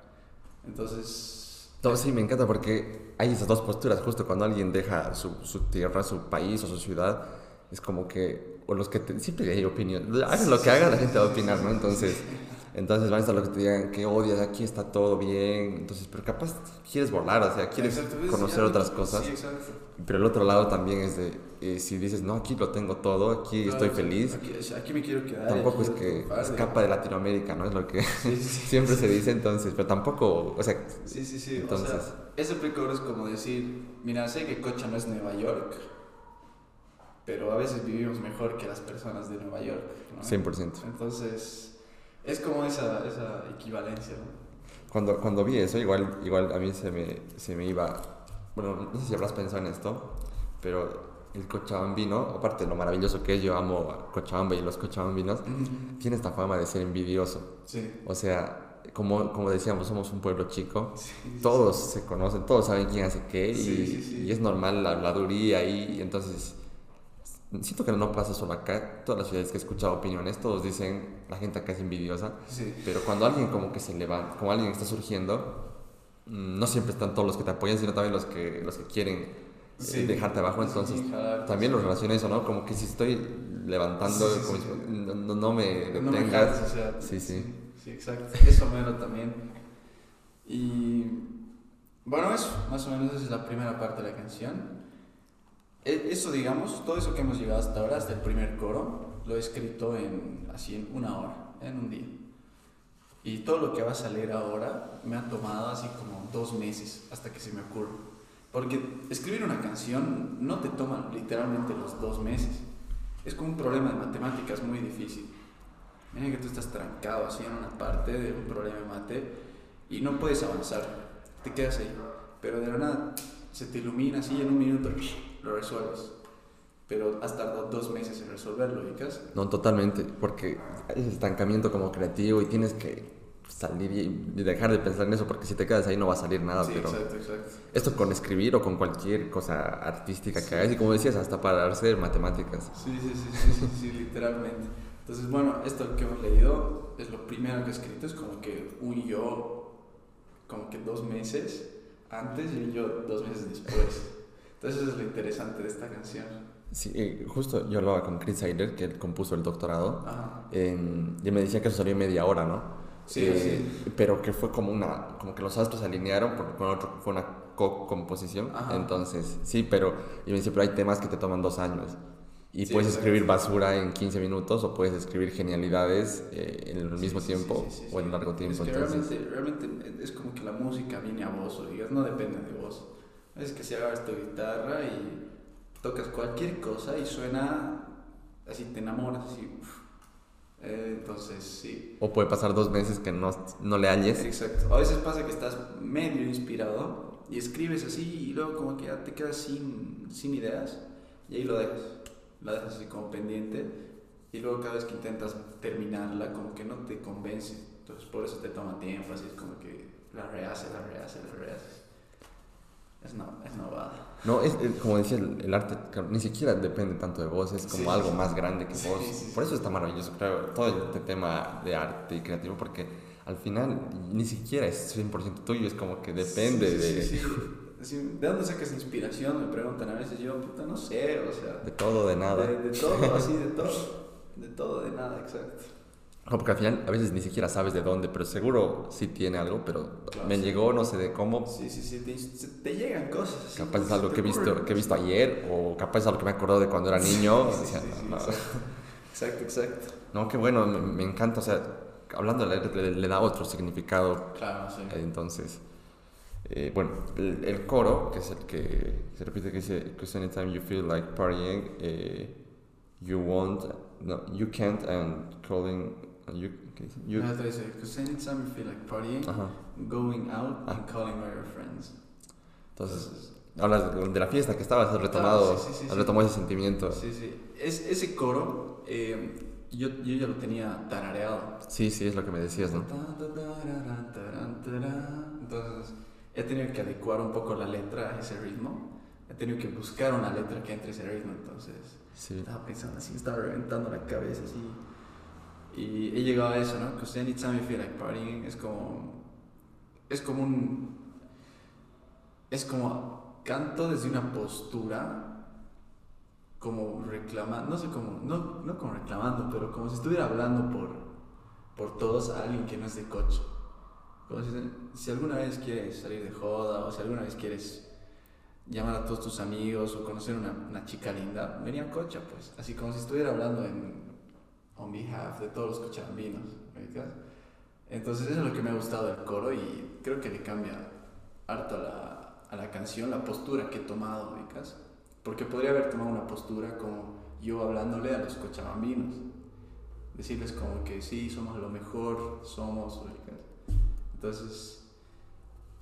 Entonces... No, sí, me encanta porque hay esas dos posturas, justo cuando alguien deja su, su tierra, su país o su ciudad, es como que, o los que te, siempre hay opinión, hagan lo que hagan, la gente va a opinar, ¿no? Entonces, entonces van a estar los que te digan que odias, aquí está todo bien. Entonces, pero capaz quieres volar, o sea, quieres Exacto, conocer otras cosas. Sí, exacto. Pero el otro lado también es de, eh, si dices, no, aquí lo tengo todo, aquí estoy feliz. Aquí, aquí me quiero quedar. Tampoco es que escapa de Latinoamérica, ¿no? Es lo que Sí, *laughs* siempre se dice entonces, pero tampoco, o sea, Sí, sí, sí. Entonces- o sea, ese precoro es como decir, mira, sé que Cocha no es Nueva York, pero a veces vivimos mejor que las personas de Nueva York. ¿no? 100%. Entonces, es como esa, esa equivalencia, ¿no? Cuando, cuando vi eso, igual, igual a mí se me, se me iba, bueno, no sé si habrás pensado en esto, pero el cochabambino, aparte de lo maravilloso que es, yo amo a Cochabamba y los cochabambinos, tiene esta fama de ser envidioso. Sí. O sea, como, como decíamos, somos un pueblo chico, sí, sí, todos se conocen, todos saben quién hace qué y, Sí, sí, sí. y es normal la habladuría y entonces siento que no pasa solo acá, todas las ciudades que he escuchado opiniones, todos dicen, la gente acá es envidiosa, Sí. pero cuando alguien como que se levanta, como alguien está surgiendo, mm, no siempre están todos los que te apoyan, sino también los que, los que quieren eh, Sí. dejarte abajo, Sí, entonces jalarte, también lo relaciono a eso, ¿no? Como que si estoy levantando, como no, no- no me No me detengas. jales, o sea, Sí, sí. Sí, exacto. Eso mero también. Y bueno, eso, más o menos esa es la primera parte de la canción. E- Eso, digamos, todo eso que hemos llegado hasta ahora, hasta el primer coro, lo he escrito en así en una hora, en un día. Y todo lo que va a salir ahora me ha tomado así como dos meses hasta que se me ocurra. Porque escribir una canción no te toma literalmente los dos meses. Es como un problema de matemáticas muy difícil. Mira que tú estás trancado así en una parte de un problema de mate y no puedes avanzar. Te quedas ahí. Pero de la nada se te ilumina así en un minuto *laughs* lo resuelves. Pero has tardado dos meses en resolverlo, ¿ubicas? No, totalmente, porque es estancamiento como creativo y tienes que salir y dejar de pensar en eso, porque si te quedas ahí no va a salir nada, sí, pero exacto, exacto. esto con escribir o con cualquier cosa artística que hagas, y como decías, hasta para hacer matemáticas. Sí, sí, sí, sí, sí, sí, literalmente. Entonces, bueno, esto que hemos leído es lo primero que he escrito, es como que un yo, como que dos meses antes y yo dos meses después. Entonces, eso es lo interesante de esta canción. Sí, eh, justo yo hablaba con Chris Seiler, que él compuso el doctorado, en- y me decía que eso salió media hora, ¿no? Sí, Eh, Pero que fue como una, como que los astros se alinearon, porque con otro fue una co-composición, entonces, sí, pero, y me dice, pero hay temas que te toman dos años. Y Sí, puedes escribir basura en 15 minutos o puedes escribir genialidades eh, en el mismo tiempo o en largo tiempo. Es que entonces, realmente, realmente es como que la música viene a vos, o digas, no depende de vos. Es que si agarras tu guitarra y tocas cualquier cosa y suena así, te enamoras, así. Eh, entonces, sí. O puede pasar dos meses que no, no le halles. Exacto. A veces pasa que estás medio inspirado y escribes así y luego como que ya te quedas sin, sin ideas y ahí lo dejas. La dejas así como pendiente y luego cada vez que intentas terminarla como que no te convence. Entonces por eso te toma tiempo, así es como que la rehaces, la rehaces, la rehaces. Es, no, es novada. No, es, es como decía, el, el arte ni siquiera depende tanto de vos, es como Sí, algo sí. más grande que vos. sí. Por eso está maravilloso, creo, todo este tema de arte y creativo, porque al final ni siquiera es 100% tuyo, es como que depende de, sí, sí. Así, ¿De dónde sacas inspiración? Me preguntan a veces. Yo, puta, no sé, o sea. de todo, de nada. De, de todo, así, de todo. De todo, de nada, exacto. No, porque al final a veces ni siquiera sabes de dónde, pero seguro sí tiene algo, pero Claro, me sí. llegó, no sé de cómo. Sí, sí, sí, te, te llegan cosas. Capaz es algo que he visto, que he visto ayer, o capaz es algo que me acordó de cuando era niño. Sí, sí, sí, no, exacto. Exacto, no, qué bueno, me, me encanta, o sea, hablando de la letra, le, le da otro significado Claro, sí. Entonces, eh, bueno, el, el coro, que es el que se repite, que dice, because anytime you feel like partying, eh, you won't, no, you can't, and calling, you, ¿qué dice? You- Ah, te dice, because anytime you feel like partying, ajá, Going out and calling all your friends. Entonces, hablas de, de la fiesta que estabas, has retomado, Claro, sí, sí, sí, has retomado ese sentimiento. Sí, sí. Es, ese coro, eh, yo, yo ya lo tenía tarareado. Sí, sí, es lo que me decías, ¿no? Entonces, he tenido que adecuar un poco la letra a ese ritmo. He tenido que buscar una letra que entre ese ritmo. Entonces, Sí. estaba pensando así, me estaba reventando la cabeza así. Y he llegado a eso, ¿no? Because anytime you feel like partying es como. Es como un. Es como canto desde una postura. Como reclamando. No sé cómo. No, no como reclamando, pero como si estuviera hablando por. Por todos a alguien que no es de coche. Como si, si alguna vez quieres salir de joda o si alguna vez quieres llamar a todos tus amigos o conocer una, una chica linda, venía Cocha, pues. Así como si estuviera hablando en on behalf de todos los cochabambinos. Entonces eso es lo que me ha gustado del coro y creo que le cambia harto a la, a la canción la postura que he tomado, ¿ubicas? Porque podría haber tomado una postura como yo hablándole a los cochabambinos. Decirles como que sí, somos lo mejor, somos, ¿ubicas? Entonces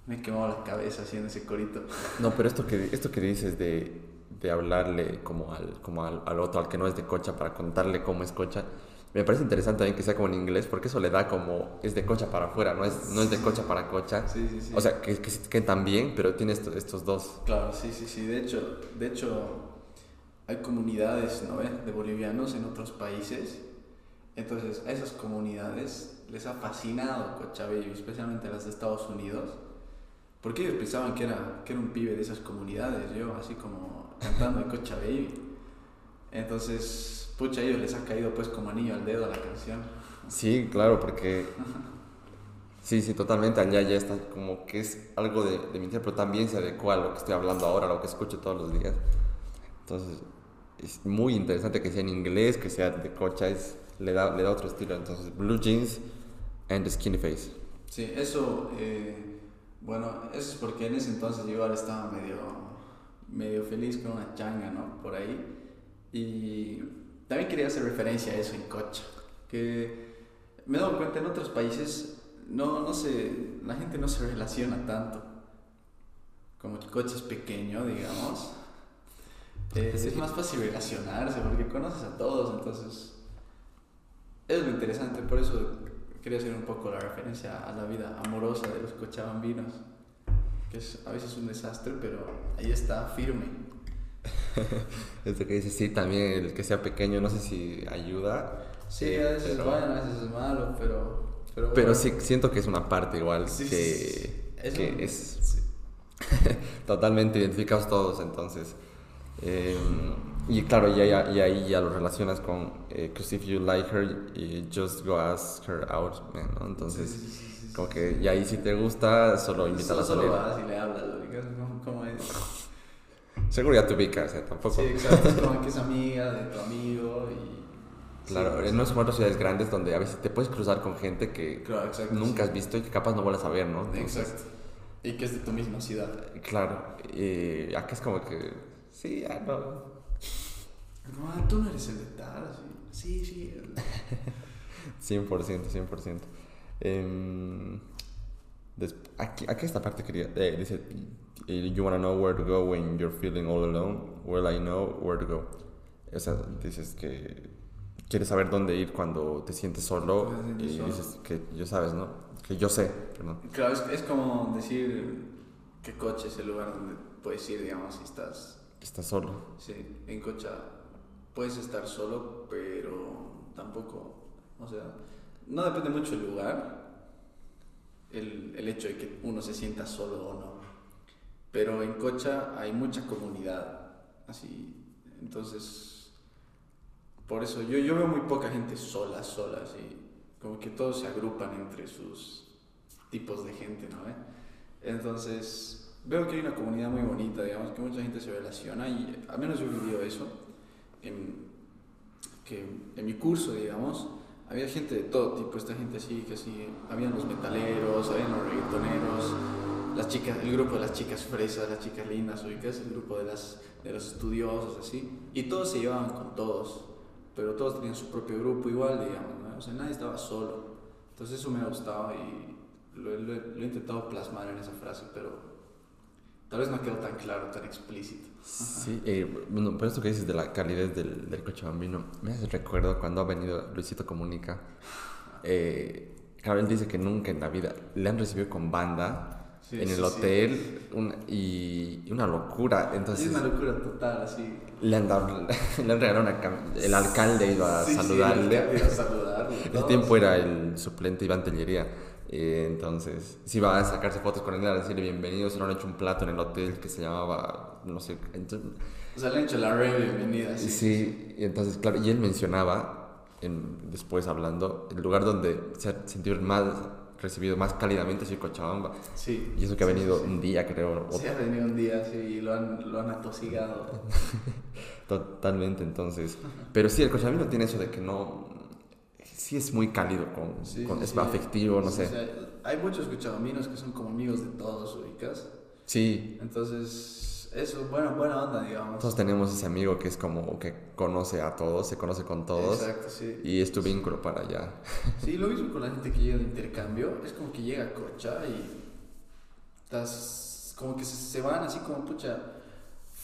me he quemado la cabeza haciendo ese corito. No, pero esto que, esto que dices de, de hablarle como, al, como al, al otro, al que no es de cocha, para contarle cómo es cocha, me parece interesante también que sea como en inglés, porque eso le da como, es de cocha para afuera, no es, no es de cocha para cocha. Sí, sí, sí. O sea, que, que, que también, pero tiene estos, estos dos. Claro, sí, sí, sí. De hecho, de hecho hay comunidades ¿no? ve? de bolivianos en otros países. Entonces, a esas comunidades les ha fascinado Cochabello, especialmente las de Estados Unidos, porque ellos pensaban que era, que era un pibe de esas comunidades, yo así como cantando de Cochabello. Entonces, pucha, a ellos les ha caído pues como anillo al dedo la canción. Sí, claro, porque... Sí, sí, totalmente. Allá ya está como que es algo de, de mi pero también se adecua a lo que estoy hablando ahora, a lo que escucho todos los días. Entonces, es muy interesante que sea en inglés, que sea de cocha, es, le, da, le da otro estilo. Entonces, Blue Jeans and the Skinny Face. Sí, eso, eh, bueno, eso es porque en ese entonces yo igual estaba medio, medio feliz con una changa, ¿no? Por ahí. Y también quería hacer referencia a eso en Cocha, que me he dado cuenta en otros países, no, no sé, la gente no se relaciona tanto. Como que Cocha es pequeño, digamos. Eh, *laughs* Sí. Es más fácil relacionarse porque conoces a todos, entonces es lo interesante, por eso quería hacer un poco la referencia a la vida amorosa de los cochabambinos, que es a veces un desastre, pero ahí está firme. *laughs* Esto que dices, sí, también el que sea pequeño, no sé si ayuda. Sí, eh, a veces pero- es bueno, a veces es malo, pero... Pero, Pero bueno. sí, siento que es una parte igual Sí, que. Eso- que es sí. *laughs* totalmente identificados todos, entonces. Eh, y claro, y ahí, y ahí ya lo relacionas con eh, Cause if you like her, just go ask her out, man", ¿no? Entonces, Sí, sí, sí, sí, como que, y ahí si te gusta, solo invítala a salir. solo vas y le hablas, ¿Cómo, es? Seguro ya te ubicas, o sea, tampoco. Sí, exacto, es como que es amiga de tu amigo y... Claro, sí, en unas ciudades grandes donde a veces te puedes cruzar con gente que Claro, exacto. nunca sí. has visto y que capaz no vuelvas a ver, ¿no? Entonces, Exacto. Y que es de tu misma ciudad. Claro, y acá es como que, sí, ya no. No, ah, tú no eres el de tal, sí. Sí, sí. el- 100%, 100%. *laughs* Em, des- aquí, aquí esta parte quería, eh, dice, eh, you wanna know where to go when you're feeling all alone, well I know where to go. O sea, dices que quieres saber dónde ir cuando te sientes solo te y dices que yo sabes, ¿no? Que yo sé, perdón. Claro, es, es como decir que coche es el lugar donde puedes ir, digamos, si estás Estás solo. Sí, en Cocha puedes estar solo, pero tampoco, o sea, no depende mucho del lugar, el, el hecho de que uno se sienta solo o no. Pero en Cocha hay mucha comunidad, así, entonces, por eso yo, yo veo muy poca gente sola, sola, así, como que todos se agrupan entre sus tipos de gente, ¿no? eh? Entonces, veo que hay una comunidad muy bonita, digamos, que mucha gente se relaciona y al menos yo he vivido eso, en, que en mi curso, digamos, había gente de todo tipo, esta gente así, que así, habían los metaleros, habían los reggaetoneros, las chicas, el grupo de las chicas fresas, las chicas lindas, ubicas, el grupo de, las, de los estudiosos, así, y todos se llevaban con todos, pero todos tenían su propio grupo igual, digamos, ¿no? o sea, nadie estaba solo, entonces eso me ha gustado y lo, lo- lo he intentado plasmar en esa frase, pero tal vez no quedó tan claro, tan explícito. Sí, eh, bueno, por esto que dices de la calidez del, del cochabambino, me hace recuerdo cuando ha venido Luisito Comunica. Eh, claro, él dice que nunca en la vida le han recibido con banda Sí, en sí, el sí. hotel un- y, y una locura. es Entonces, una locura total, así. le han, dado, *laughs* le han regalado una El alcalde iba a Sí, sí, saludarle. el a saludarle, *laughs* tiempo era el suplente Iván Tellería. Eh, entonces, si iba a sacarse fotos con él, a decirle bienvenido, se lo han hecho un plato en el hotel que se llamaba, no sé. entonces- O sea, le han hecho la re bienvenida. sí, Sí, y entonces, claro, y él mencionaba, en- después hablando, el lugar donde se ha sentido más recibido más cálidamente es Cochabamba. Sí. Y eso que ha venido sí, sí. un día, creo, Sí, ha venido un día, sí, y lo han, lo han atosigado. *laughs* totalmente, entonces. Pero sí, el cochabambino tiene eso de que no. Sí, es muy cálido, con, Sí, con- sí, es sí. afectivo, no sé. o sea, hay muchos cochabambinos que son como amigos de todos, ubicas. Sí, Entonces, eso, buena, buena onda, digamos. todos tenemos ese amigo que es como que conoce a todos, se conoce con todos. Exacto, sí. Y es tu vínculo para allá. *laughs* Sí, lo mismo con la gente que llega de intercambio. Es como que llega a Cocha y estás como que se, se van así como pucha,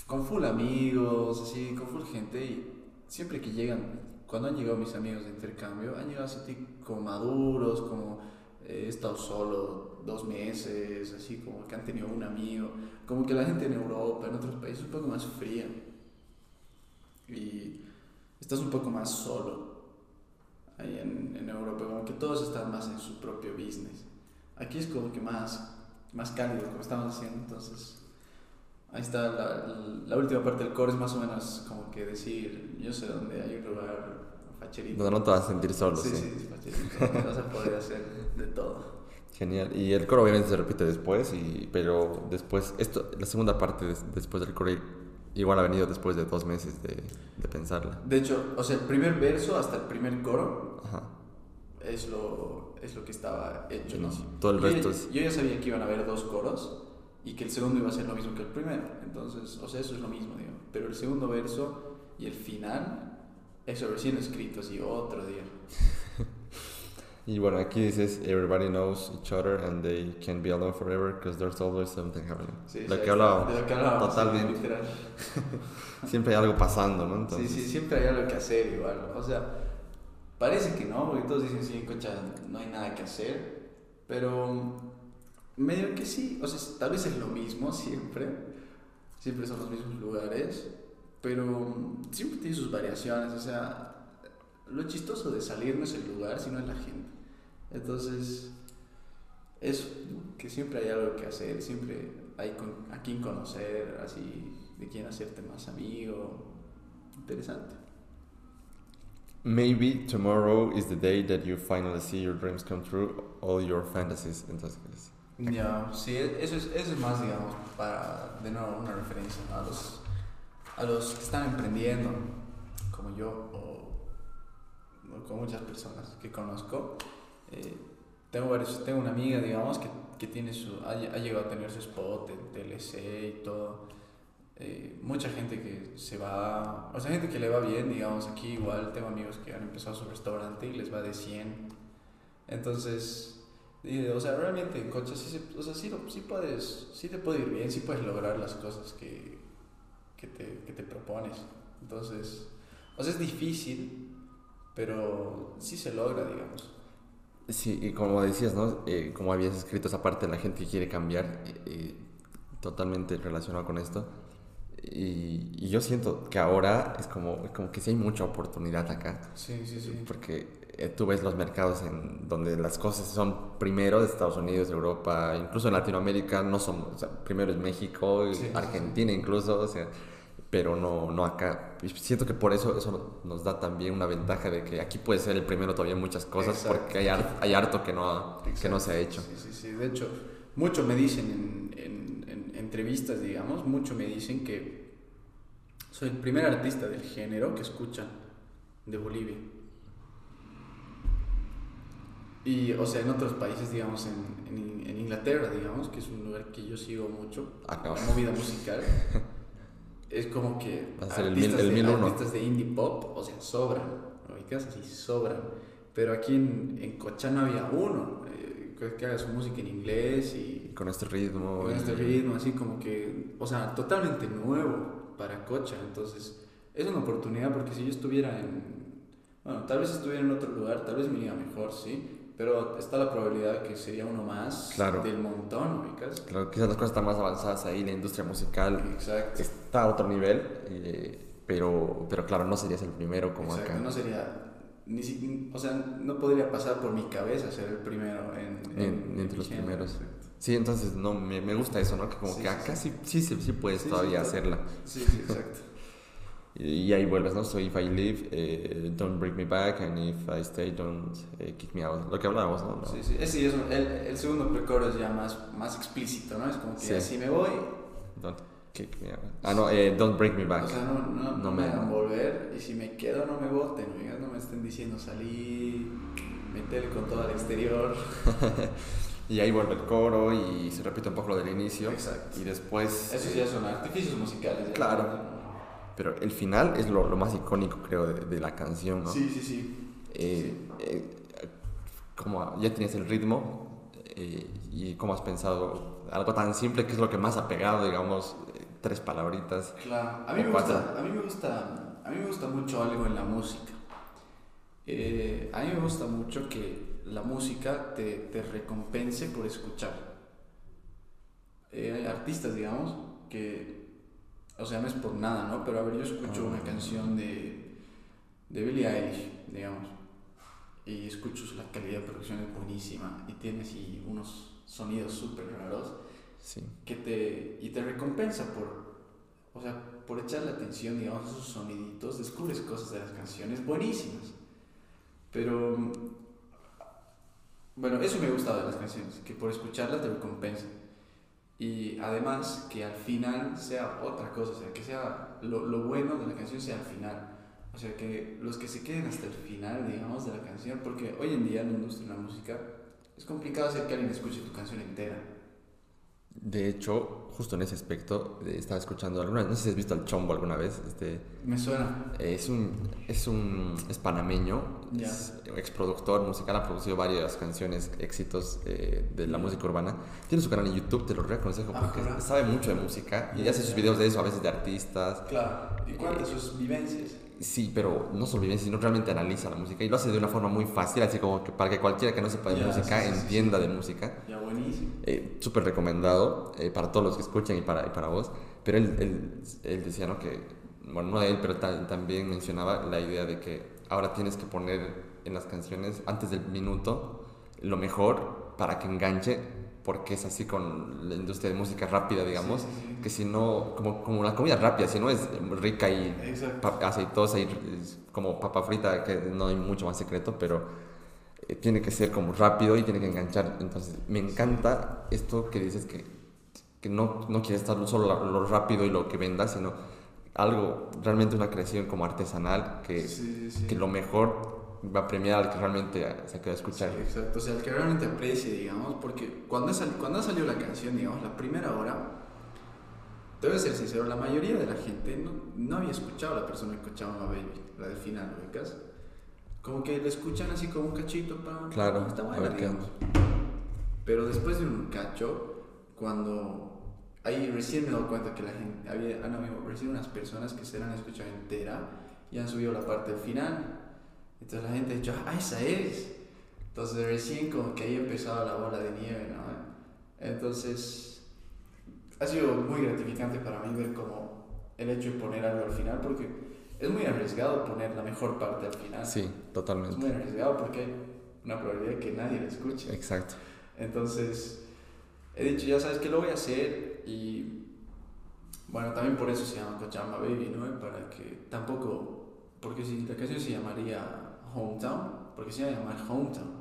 con full amigos, así, con full gente. Y siempre que llegan, cuando han llegado mis amigos de intercambio, han llegado así como maduros, como eh, he estado solo dos meses, así como que han tenido un amigo. Como que la gente en Europa, en otros países, es un poco más fría. Y estás un poco más solo ahí en, en Europa, como que todos están más en su propio business. Aquí es como que más, más cálido, como estamos haciendo, entonces ahí está la, la última parte del coro, es más o menos como que decir, yo sé dónde hay un lugar facherito. Donde no te vas a sentir solo, sí, sí. sí, facherito, vas a poder hacer de todo. Genial. Y el coro obviamente se repite después, y, pero después, esto, la segunda parte des- después del coro igual ha venido después de dos meses de, de pensarla. De hecho, o sea, el primer verso hasta el primer coro Ajá. es lo, es lo que estaba hecho, ¿no? Todo el Yo resto ya- es- Yo ya sabía que iban a haber dos coros y que el segundo iba a ser lo mismo que el primero. Entonces, o sea, eso es lo mismo, digo. Pero el segundo verso y el final, eso recién escrito así otro día. *laughs* Y bueno, aquí dices, everybody knows each other and they can't be alone forever because there's always something happening. Sí, lo sí, que hablábamos. De lo que hablábamos. sí, Totalmente. literal. *laughs* Siempre hay algo pasando, ¿no? Sí, Entonces, sí, siempre hay algo que hacer igual. O sea, parece que no, porque todos dicen, sí, en Cocha no hay nada que hacer. Pero medio que sí. O sea, tal vez es lo mismo siempre. Siempre son los mismos lugares. Pero siempre tiene sus variaciones. O sea, lo chistoso de salir no es el lugar, sino es la gente. Entonces, eso, que siempre hay algo que hacer, siempre hay con- a quien conocer, así, de quién hacerte más amigo. Interesante. maybe tomorrow is the day that you finally see your dreams come true, all your fantasies. Entonces, Ya, sí, eso es, eso es más, digamos, para, de nuevo, una referencia a los, a los que están emprendiendo, como yo, o, o con muchas personas que conozco. Eh, tengo, varios, tengo una amiga, digamos, que, que tiene su, ha, ha llegado a tener su spot en TLC y todo. Eh, mucha gente que se va, o sea, gente que le va bien, digamos, aquí igual tengo amigos que han empezado su restaurante y les va de 100. Entonces, y, o sea, realmente en coche sí, se- o sea, sí, sí puedes, sí te puede ir bien, sí puedes lograr las cosas que, que, te, que te propones. Entonces, o sea, es difícil, pero sí se logra, digamos. Sí, y como decías, ¿no? Eh, como habías escrito esa parte de la gente que quiere cambiar, eh, eh, totalmente relacionado con esto. Y, y yo siento que ahora es como, como que sí hay mucha oportunidad acá. Sí, sí, sí. Porque tú ves los mercados en donde las cosas son primero de Estados Unidos, Europa, incluso en Latinoamérica no son, o sea, primero es México, sí, Argentina incluso, o sea, pero no, no acá. Y siento que por eso eso nos da también una ventaja de que aquí puede ser el primero todavía en muchas cosas Exacto. porque hay, hay harto que no, ha- que no se ha hecho. Sí, sí, sí. De hecho, mucho me dicen en, en, en entrevistas, digamos, mucho me dicen que soy el primer artista del género que escuchan de Bolivia. Y, o sea, en otros países, digamos, en, en, en Inglaterra, digamos, que es un lugar que yo sigo mucho, Acá. la movida musical, *laughs* es como que Va a ser el mil- artistas, el de, 1001. artistas de indie pop, o sea, sobran, ¿no ubicas? Así sobran. Pero aquí en, en Cocha no había uno. eh, que haga su música en inglés y con este ritmo. con este ritmo, así como que, o sea, totalmente nuevo para Cocha. Entonces, es una oportunidad porque si yo estuviera en, bueno, tal vez estuviera en otro lugar, tal vez me iría mejor, sí, pero está la probabilidad que sería uno más Claro. del montón, ubicas. Claro, quizás las cosas están más avanzadas ahí, la industria musical Exacto. está a otro nivel, eh, pero, pero claro, no serías el primero como Exacto, acá. no sería, ni si- o sea, no podría pasar por mi cabeza ser el primero en, en- entre los género, primeros. exacto. Sí, entonces no, me, me gusta eso, ¿no? Que como Sí, que acá sí. sí, sí, sí, puedes todavía hacerla. Sí, sí, exacto. Y, ahí vuelves, ¿no? So if I leave, eh, don't bring me back, and if I stay, don't eh, kick me out. Lo que hablábamos, ¿no? No. Sí, sí. Es un- el, el segundo precoro es ya más, más explícito, ¿no? Es como que Sí. si me voy, Don't kick me out. Ah, no, eh, don't break me back. o sea, no, no, No me- hagan volver y si me quedo no me voten, ¿no? no me estén diciendo salí, metele con todo al exterior. *laughs* y ahí vuelve el coro y se repite un poco lo del inicio. Exacto. Y después... Esos ya son artificios musicales. ya. Claro. Pero el final es lo, lo más icónico, creo, de, de la canción, ¿no? Sí, sí, sí. Eh, eh, como ya tienes el ritmo eh, y cómo has pensado algo tan simple que es lo que más ha pegado, digamos, eh, tres palabritas. Claro, a mí, me gusta, a, mí me gusta, a mí me gusta mucho algo en la música. Eh, a mí me gusta mucho que la música te, te recompense por escuchar. Eh, hay artistas, digamos, que, o sea, no es por nada, ¿no? Pero a ver, yo escucho una canción de, de Billie Eilish, digamos, y escucho la calidad de producción es buenísima y tiene así unos sonidos súper raros Sí, que te, y te recompensa por, o sea, por echarle atención, digamos, a esos soniditos, descubres cosas de las canciones buenísimas. Pero, mm, bueno, eso me gusta de las canciones, que por escucharlas te recompensa. Y además que al final sea otra cosa, o sea, que sea lo, lo bueno de la canción sea al final. O sea, que los que se queden hasta el final, digamos, de la canción, porque hoy en día en la industria de la música es complicado hacer que alguien escuche tu canción entera. De hecho, justo en ese aspecto, eh, estaba escuchando alguna no sé si has visto al Chombo alguna vez, este, Me suena. eh, es un, es un, es panameño, Ya. es exproductor musical, ha producido varias canciones, éxitos eh, de la música urbana. Tiene su canal en YouTube, te lo reaconsejo porque Ajá. sabe mucho de música y Ya, hace sus videos de eso, a veces de artistas. Claro. ¿Y cuántas sus vivencias? Sí, pero no solo vive, sino realmente analiza la música y lo hace de una forma muy fácil, así como que para que cualquiera que no sepa de Ya, música sí, sí, entienda sí. de música. Ya, buenísimo. Eh, Súper recomendado eh, para todos los que escuchan y para, y para vos. Pero él, él, él decía, ¿no? Que, bueno, no él, pero ta- también mencionaba la idea de que ahora tienes que poner en las canciones, antes del minuto, lo mejor para que enganche, porque es así con la industria de música rápida, digamos, Sí, sí, sí. que si no, como, como la comida rápida, si no es rica y pa- aceitosa y como papa frita, que no hay mucho más secreto, pero eh, tiene que ser como rápido y tiene que enganchar. Entonces, me encanta esto que dices que, que no, no quieres estar solo lo, lo rápido y lo que vendas, sino algo, realmente una creación como artesanal, que, que lo mejor va a premiar al que realmente se queda a Sí, escuchar. exacto. O sea, el que realmente aprecie, digamos, porque cuando, sal- cuando ha salido la canción, digamos, la primera hora, te voy a ser sincero, la mayoría de la gente no, no había escuchado a la persona que escuchaba a Baby, la del final, ubicas. Como que la escuchan así como un cachito, pa, Claro, está a buena, ver qué. Pero después de un cacho, cuando ahí recién me dado cuenta que la gente, había, han habido recién unas personas que se la han escuchado entera y han subido la parte del final. Entonces la gente ha dicho, ah, esa es. Entonces recién como que ahí empezaba la bola de nieve, ¿no? Entonces ha sido muy gratificante para mí ver como el hecho de poner algo al final, porque es muy arriesgado poner la mejor parte al final. Sí, Es totalmente. muy arriesgado porque hay una probabilidad de que nadie la escuche. Exacto. Entonces, he dicho, ya sabes que lo voy a hacer y bueno, también por eso se llama Cochamba Baby, ¿no? Para que tampoco, porque si la canción se llamaría Hometown, porque se iba a llamar Hometown.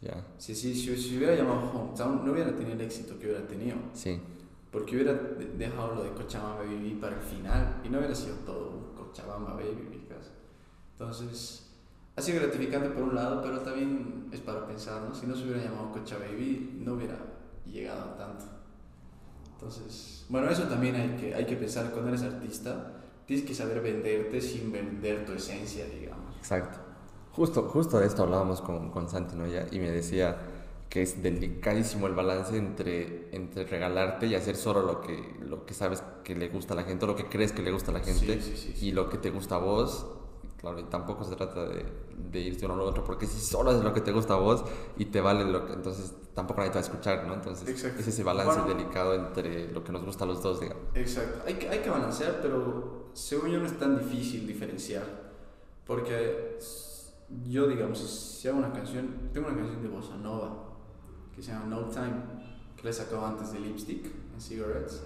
Ya, Si, si, si, si hubiera llamado Hometown, no hubiera tenido el éxito que hubiera tenido, sí. porque hubiera de- dejado lo de Cochabamba Baby para el final y no hubiera sido todo un Cochabamba Baby, ubicas. Entonces, ha sido gratificante por un lado, pero también es para pensar, ¿no? Si no se hubiera llamado Cocha Baby, no hubiera llegado a tanto. Entonces, bueno, eso también hay que, hay que pensar cuando eres artista, tienes que saber venderte sin vender tu esencia, digamos. Exacto. Justo, justo de esto hablábamos con, con Santi Noya y me decía que es delicadísimo el balance entre, entre regalarte y hacer solo lo que, lo que sabes que le gusta a la gente, o lo que crees que le gusta a la gente, y lo que te gusta a vos. Claro, y tampoco se trata de, de irte uno al otro, porque si solo es lo que te gusta a vos y te vale lo que, entonces tampoco nadie te va a escuchar, ¿no? Entonces es ese balance delicado entre lo que nos gusta a los dos, digamos. Exacto, hay que, hay que balancear, pero según yo no es tan difícil diferenciar, porque yo, digamos, si hago una canción, tengo una canción de bossa nova, que se llama No Time, que la he sacado antes de Lipstick en Cigarettes.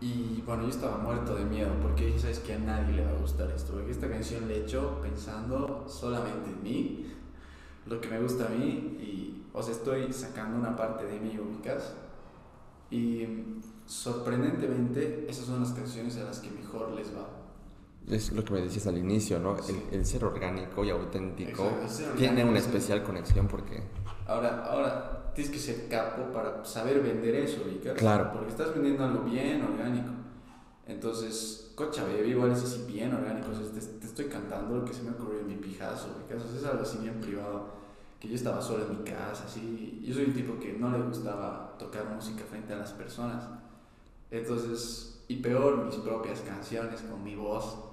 Y bueno, yo estaba muerto de miedo porque dije, sabes que a nadie le va a gustar esto, esta canción la he hecho pensando solamente en mí, lo que me gusta a mí, y o sea, estoy sacando una parte de mí ubicas. Y sorprendentemente, esas son las canciones a las que mejor les va. Es lo que me decías al inicio, ¿no? El, ser orgánico y auténtico tiene una especial conexión porque... Ahora, ahora, tienes que ser capo para saber vender eso, ¿ubicas? Claro. Porque estás vendiendo algo bien orgánico. Entonces, Cocha Baby igual es así bien orgánico. te, estoy cantando lo que se me ocurrió en mi pijazo, ¿ubicas? es algo así bien privado. Que yo estaba solo en mi casa, así. Yo soy un tipo que no le gustaba tocar música frente a las personas. Entonces, y peor, mis propias canciones con mi voz.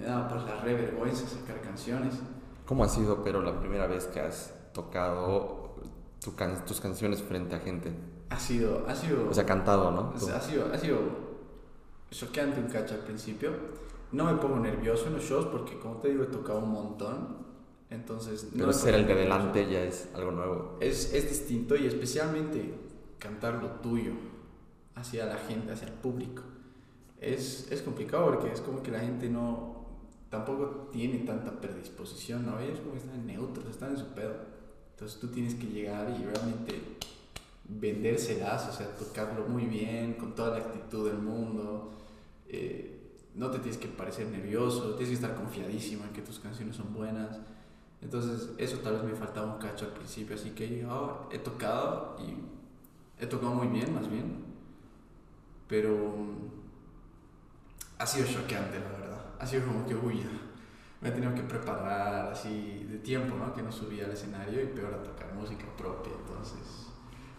Me daba pues la re vergüenza sacar canciones. ¿Cómo ha sido, pero, la primera vez que has tocado tu tus canciones frente a gente? Ha sido, ha sido... O sea, cantado, ¿no? Ha sido, ha sido choqueante un cacho al principio. No me pongo nervioso en los shows porque, como te digo, he tocado un montón. Entonces... Pero ser el de delante ya es algo nuevo. Es, es distinto y especialmente cantar lo tuyo hacia la gente, hacia el público. Es, es complicado porque es como que la gente no... Tampoco tiene tanta predisposición, ¿no? Ellos como están neutros, están en su pedo. Entonces tú tienes que llegar y realmente vendérselas, o sea, tocarlo muy bien, con toda la actitud del mundo. Eh, no te tienes que parecer nervioso, tienes que estar confiadísimo en que tus canciones son buenas. Entonces, eso tal vez me faltaba un cacho al principio, así que llegado, he tocado y he tocado muy bien, más bien. Pero mm, ha sido choqueante, la verdad. Ha sido como que, uy, me he tenido que preparar así de tiempo, ¿no? Que no subía al escenario y peor a tocar música propia. Entonces,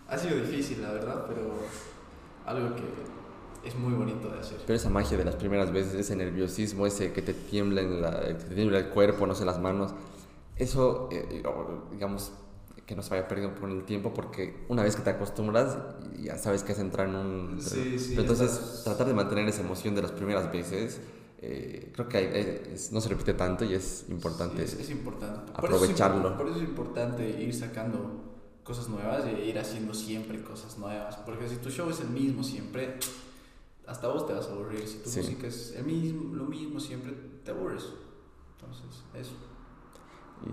ha sido difícil, la verdad, pero algo que es muy bonito de hacer. Pero esa magia de las primeras veces, ese nerviosismo, ese que te tiembla, en la, te tiembla el cuerpo, no sé, las manos, eso, eh, digamos, que no se vaya perdiendo por el tiempo, porque una vez que te acostumbras, ya sabes que es entrar en un... Sí, sí, pero entonces, tratar de mantener esa emoción de las primeras veces eh, creo que no se repite tanto y es importante, es, importante. aprovecharlo. Por eso, es, importante ir sacando cosas nuevas y ir haciendo siempre cosas nuevas. Porque si tu show es el mismo siempre, hasta vos te vas a aburrir. Si tu música es el mismo, lo mismo siempre, te aburres. Entonces, eso.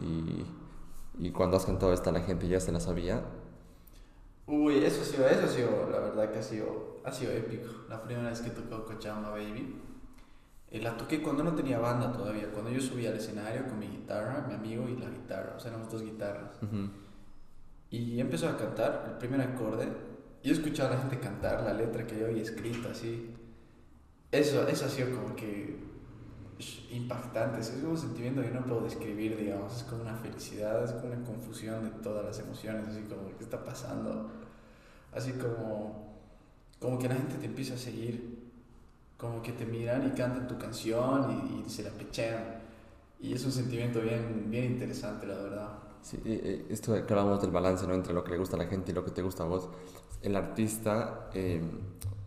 Y, y cuando has cantado esta, la gente ya se la sabía. Uy, eso ha sido, eso ha sido, la verdad que ha sido, ha sido épico. La primera vez que tocó Cochama Baby eh, la toqué cuando no tenía banda todavía, cuando yo subía al escenario con mi guitarra, mi amigo y la guitarra, o sea, éramos dos guitarras. Y empezó a cantar el primer acorde. Yo escuchaba a la gente cantar la letra que yo había escrito así. Eso, eso ha sido como que impactante, es un sentimiento que no puedo describir, digamos, es como una felicidad, es como una confusión de todas las emociones, así como, ¿qué está pasando? Así como, como que la gente te empieza a seguir como que te miran y cantan tu canción y, se la pechean. Y es un sentimiento bien, bien interesante, la verdad. Sí, esto que hablamos del balance ¿no? entre lo que le gusta a la gente y lo que te gusta a vos. El artista eh,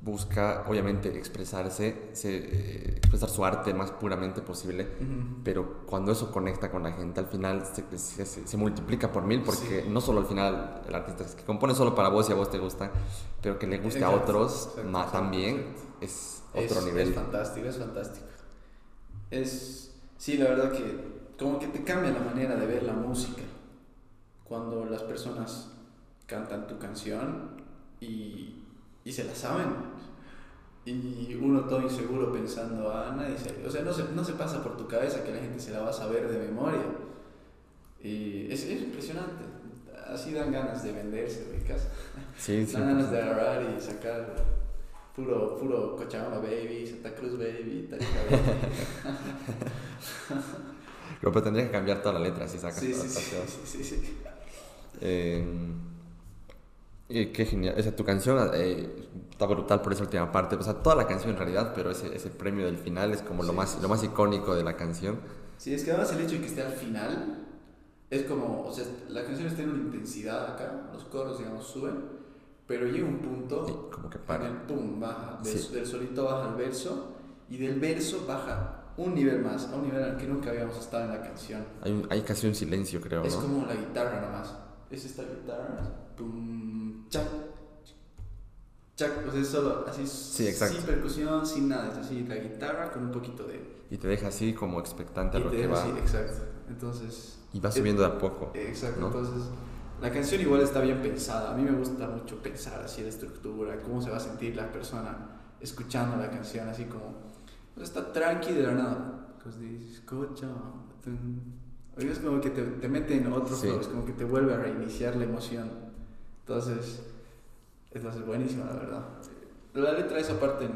busca, obviamente, expresarse, se, eh, expresar su arte más puramente posible, pero cuando eso conecta con la gente, al final se, se, multiplica por mil, porque no solo al final el artista que compone solo para vos y a vos te gusta, pero que le guste a otros más también, es otro nivel. Es fantástico, es fantástico. Es, sí, la verdad que como que te cambia la manera de ver la música. Cuando las personas cantan tu canción y, y se la saben. Y uno todo inseguro pensando, ah, nadie se... O sea, no se, no se pasa por tu cabeza que la gente se la va a saber de memoria. Y es, es impresionante. Así dan ganas de venderse, ubicas. Sí, sí. *laughs* Dan ganas de agarrar y sacar Puro, puro Cochabamba Baby, Santa Cruz Baby, Baby. *laughs* Pero tendría que cambiar toda la letra si sacas sí, sí, sí, sí, sí, Eh, Eh, qué genial. O sea, tu canción eh, está brutal por esa última parte. O sea, toda la canción en realidad, pero ese, ese premio del final es como lo, Sí, más, sí, lo más icónico de la canción. Sí, es que además el hecho de que esté al final es como, o sea, la canción está en una intensidad acá, los coros, digamos, suben, pero llega un punto Y como que en para. el pum, baja, del, Sí. del solito baja al verso, y del verso baja un nivel más, a un nivel al que nunca habíamos estado en la canción. Hay, hay casi un silencio, creo, Es ¿no? como la guitarra nomás. Es esta guitarra. Pum, chac, chac. O sea, es solo así. Sí, exacto. Sin percusión, sin nada. Es así, la guitarra con un poquito de. Y te deja así como expectante a lo te que va. así, exacto. Entonces. Y va subiendo de a poco. Exacto. ¿no? Entonces, la canción igual está bien pensada. A mí me gusta mucho pensar así la estructura, cómo se va a sentir la persona escuchando la canción, así como. pues, está tranqui de la nada. Escucha. Oye, Es como que te, te mete en otro Sí. flow, es como que te vuelve a reiniciar la emoción. Entonces, entonces buenísimo, la verdad. La letra, esa parte,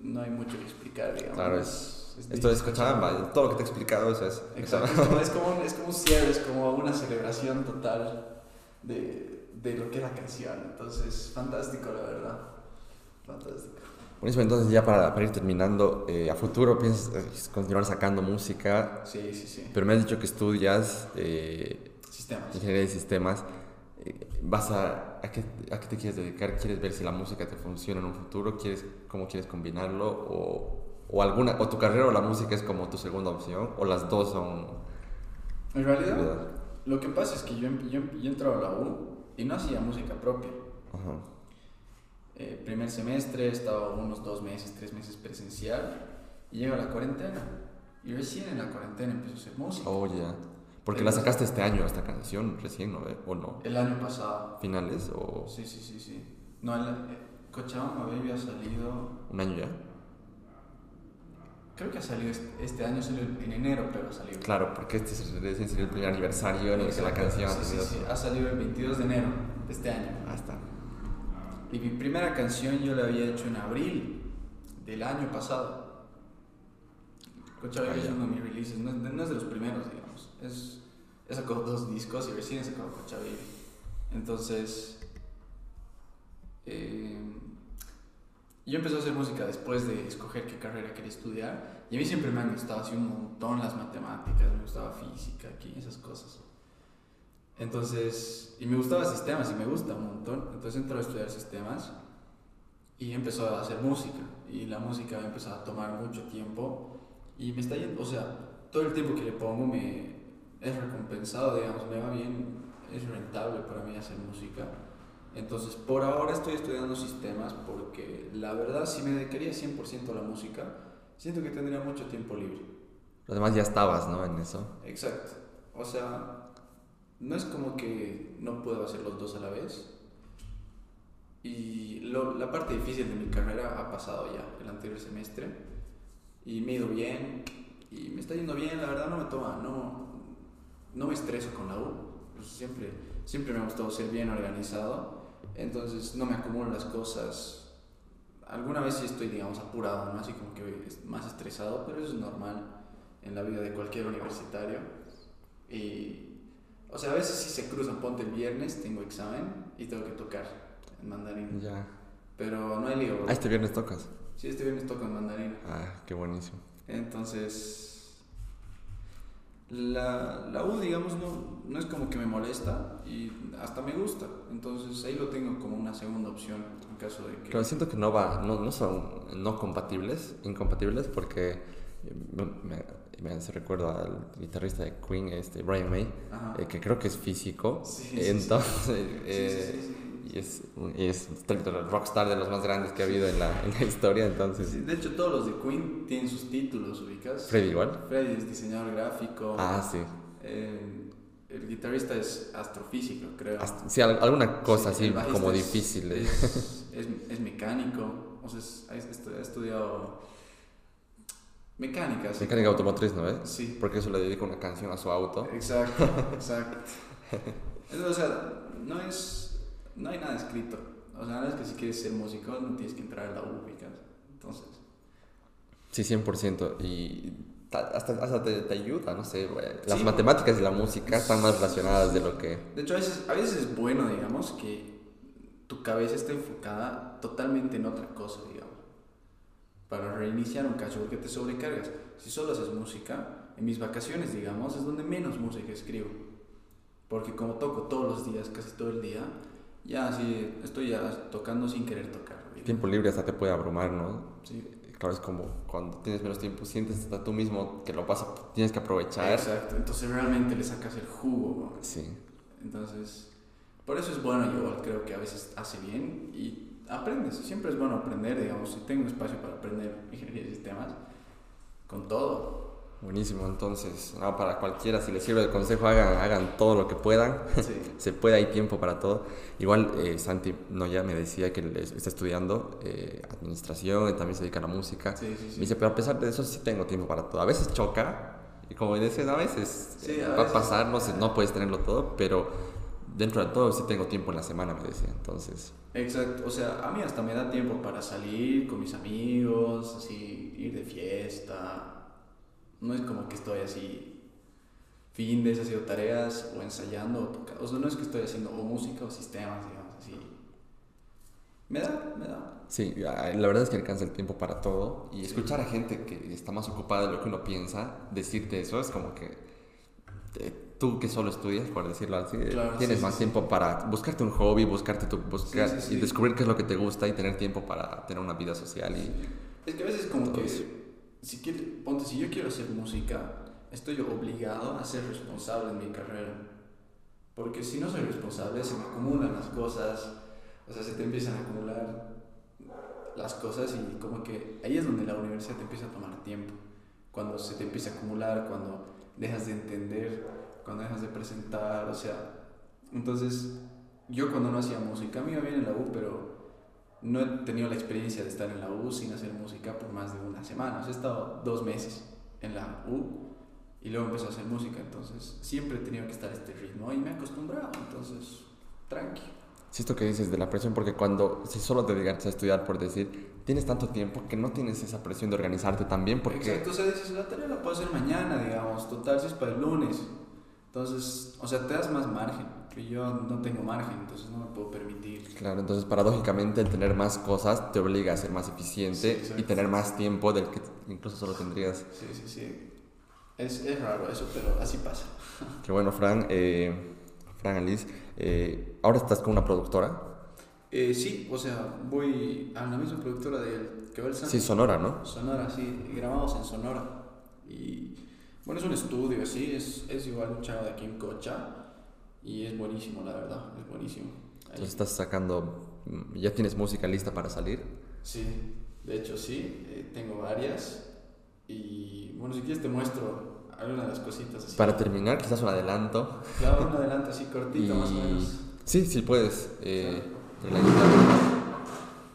no hay mucho que explicar, digamos. Claro, es- es Esto es. Cochabamba, todo lo que te he explicado, eso es. Exacto, es como, es, como un, es como un cierre, es como una celebración total de, de lo que es la canción. Entonces, fantástico, la verdad. Fantástico. Buenísimo, entonces ya para, para ir terminando, eh, a futuro piensas eh, continuar sacando música, Sí, sí, sí. pero me has dicho que estudias eh, Sistemas. ingeniería de sistemas. Eh, ¿Vas a, a, qué, a qué te quieres dedicar? ¿Quieres ver si la música te funciona en un futuro? ¿Quieres, ¿Cómo quieres combinarlo? ¿O, o, alguna, ¿O tu carrera o la música es como tu segunda opción? ¿O las dos son En realidad, prioridad? lo que pasa es que yo, em- yo, em- yo entraba a la U y no hacía música propia. Ajá. Eh, primer semestre estaba unos dos meses, tres meses presencial y llega la cuarentena. Y recién en la cuarentena empezó a hacer música. Oh, ya. Porque la sacaste este año, esta canción, recién, ¿no? ¿O no? El año pasado. ¿Finales o Sí, sí, sí, sí. No, el, eh, Cochabamba Baby ha salido. un año ya? Creo que ha salido este, este año, salió en enero, pero ha salido. Claro, porque este es el primer aniversario en el que la canción ha Sí, sí, sí. Ha salido el 22 de enero de este año. Ah, está. Y mi primera canción yo la había hecho en abril del año pasado. Cochabamba Ah, es uno de mis releases, no, no es de los primeros, digamos. Es, he sacado dos discos y recién he sacado Cochabamba. Entonces, eh, yo empecé a hacer música después de escoger qué carrera quería estudiar. Y a mí siempre me han gustado así un montón las matemáticas, me gustaba física, aquí, esas cosas. Entonces, y me gustaba sistemas y me gusta un montón. Entonces entré a estudiar sistemas y empezó a hacer música. Y la música empezó a tomar mucho tiempo y me está yendo, o sea, todo el tiempo que le pongo me es recompensado, digamos, me va bien, es rentable para mí hacer música. Entonces, por ahora estoy estudiando sistemas porque la verdad, si me dedicaría 100% a la música, siento que tendría mucho tiempo libre. Además ya estabas, ¿no? En eso. Exacto. O sea, no es como que no puedo hacer los dos a la vez. Y lo- la parte difícil de mi carrera ha pasado ya el anterior semestre. Y me ha ido bien. Y me está yendo bien, la verdad no me toma, no, no me estreso con la U. Pues siempre, siempre me ha gustado ser bien organizado. Entonces no me acumulo las cosas. Alguna vez sí estoy, digamos, apurado, ¿no? Así como que más estresado, pero eso es normal en la vida de cualquier universitario. Y, o sea, a veces si se cruzan, ponte el viernes, tengo examen y tengo que tocar en mandarín. Ya. Pero no hay lío. bro. Ah, este viernes tocas. Sí, este viernes toco en mandarín. Ah, qué buenísimo. Entonces, la, la U, digamos, no, no es como que me molesta y hasta me gusta. Entonces, ahí lo tengo como una segunda opción en caso de que... Pero siento que no va, no, no son no compatibles, incompatibles, porque me, me, me hace recuerdo al guitarrista de Queen, este Brian May, eh, que creo que es físico. Sí, entonces, Sí, eh, sí, sí, sí. Y es, y es rockstar de los más grandes que ha habido en la, en la historia, entonces. Sí, de hecho, todos los de Queen tienen sus títulos, ubicas. Freddy igual. Freddy es diseñador gráfico. Ah, sí. Eh, el guitarrista es astrofísico, creo. Sí, al- alguna cosa Sí, así como es- difícil. Es, *laughs* es, es mecánico, o sea, es- ha estu- ha estudiado mecánica. Mecánica como- automotriz, ¿no? ¿Eh? Sí, Porque eso le dedica una canción a su auto. exacto, *laughs* exacto. Entonces, o sea, no es, no hay nada escrito. O sea, nada es que si quieres ser músico no tienes que entrar a la U. Entonces, Sí, 100%. Y ta- hasta, hasta te, te ayuda, no sé. Las Sí. matemáticas y la música están más relacionadas de lo que... de hecho, a veces, a veces es bueno, digamos, que tu cabeza está enfocada totalmente en otra cosa, digamos. Para reiniciar un cacho, porque te sobrecargas. Si solo haces música, en mis vacaciones, digamos, es donde menos música escribo. Porque como toco todos los días, casi todo el día, ya así estoy ya tocando sin querer tocar. Tiempo libre hasta te puede abrumar, ¿no? Sí. Claro, es como cuando tienes menos tiempo, sientes hasta tú mismo que lo vas a- tienes que aprovechar. Exacto, entonces realmente le sacas el jugo. ¿no? Sí. Entonces, por eso es bueno, yo creo que a veces hace bien y aprendes. Siempre es bueno aprender, digamos, si tengo un espacio para aprender *laughs* ingeniería de sistemas, con todo. Buenísimo, entonces, no, para cualquiera, si les sirve el consejo, hagan, hagan todo lo que puedan. Sí. *laughs* Se puede, hay tiempo para todo. Igual eh, Santi Noya me decía que está estudiando eh, administración también se dedica a la música. Sí, sí, Me dice, pero a pesar de eso sí tengo tiempo para todo. A veces choca, y como dices, a veces eh, a va veces. a pasar, no, sé, no puedes tenerlo todo, pero dentro de todo sí tengo tiempo en la semana, me decía. Entonces, Exacto, o sea, a mí hasta me da tiempo para salir con mis amigos, así, ir de fiesta. No es como que estoy así, fin de haciendo tareas o ensayando o tocando. O sea, no es que estoy haciendo o música o sistemas, digamos, así. Me da, me da. sí, la verdad es que alcanza el tiempo para todo. Y escuchar a gente que está más ocupada de lo que uno piensa, decirte eso, es como que eh, tú que solo estudias, por decirlo así, eh, Claro, tienes sí, más sí, tiempo para buscarte un hobby, buscarte tu, buscar y descubrir qué es lo que te gusta y tener tiempo para tener una vida social. Y, Es que a veces como que, si, quiere, ponte, si yo quiero hacer música, estoy obligado a ser responsable en mi carrera. Porque si no soy responsable, se me acumulan las cosas, o sea, se te empiezan a acumular las cosas y como que ahí es donde la universidad te empieza a tomar tiempo. Cuando se te empieza a acumular, cuando dejas de entender, cuando dejas de presentar, o sea, entonces yo cuando no hacía música, a mí me iba bien en la U, pero no he tenido la experiencia de estar en la U sin hacer música por más de una semana. O sea, he estado dos meses en la U y luego empecé a hacer música. Entonces, siempre he tenido que estar a este ritmo y me he acostumbrado. Entonces, tranqui. Sí, esto que dices de la presión, porque cuando, si solo te dedicas a estudiar, por decir, tienes tanto tiempo que no tienes esa presión de organizarte también, porque Exacto, o sea, dices, la tarea la puedo hacer mañana, digamos. Total, si es para el lunes. Entonces, o sea, te das más margen. Que yo no tengo margen, entonces no me puedo permitir. Claro, entonces paradójicamente el tener más cosas te obliga a ser más eficiente Sí, y tener más tiempo del que incluso solo tendrías. Sí, sí, sí. Es, es raro eso, pero así pasa. *laughs* Qué bueno, Fran, eh, Fran Alice, eh, ahora estás con una productora, Eh, sí, o sea, voy a la misma productora del que va el Santos. sí, Sonora, ¿no? Sonora, sí, grabamos en Sonora. Y bueno, es un estudio, sí, es, es igual un chavo de aquí en Cocha. Y es buenísimo, la verdad, es buenísimo. Ahí- Entonces estás sacando, mm, ya tienes música lista para salir. Sí, de hecho sí, eh, tengo varias. Y bueno, si quieres te muestro algunas de las cositas así. Para terminar, quizás un adelanto. Claro, un adelanto así cortito, Y- más o menos. Sí, sí puedes. eh, de la guitarra.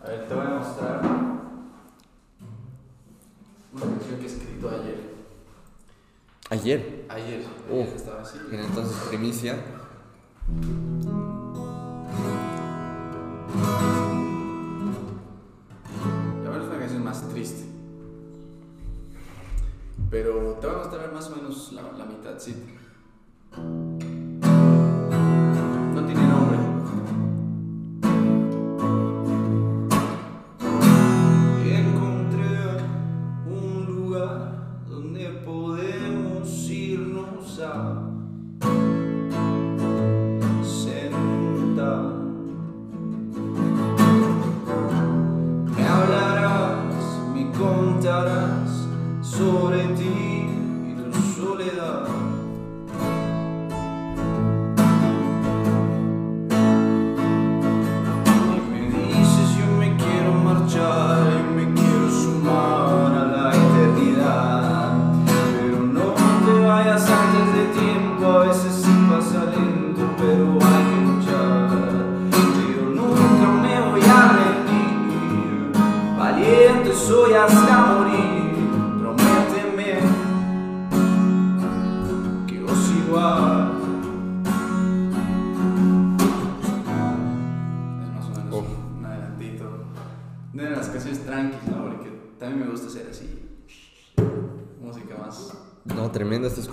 A ver, te voy a mostrar Ayer. Ayer, Uh. ayer estaba así. Entonces primicia. Y ahora es una canción más triste. Pero te voy a mostrar más o menos la, la mitad, sí.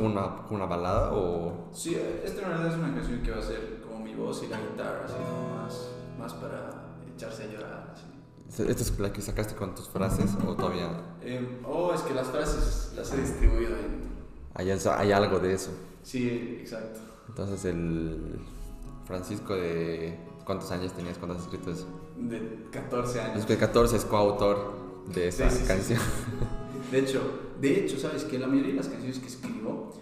Como una, como una balada o...? Sí, esta en realidad es una canción que va a ser como mi voz y la guitarra, así como más, más para echarse a llorar. así. ¿Esta es la que sacaste con tus frases o todavía Eh, oh, es que las frases las he distribuido en... hay, hay algo de eso? Sí, exacto. Entonces el Francisco de... ¿Cuántos años tenías cuando has escrito eso? De 14 años. Es que 14 es coautor de esa Sí, sí, sí. *laughs* De hecho, de hecho, sabes que la mayoría de las canciones que escribo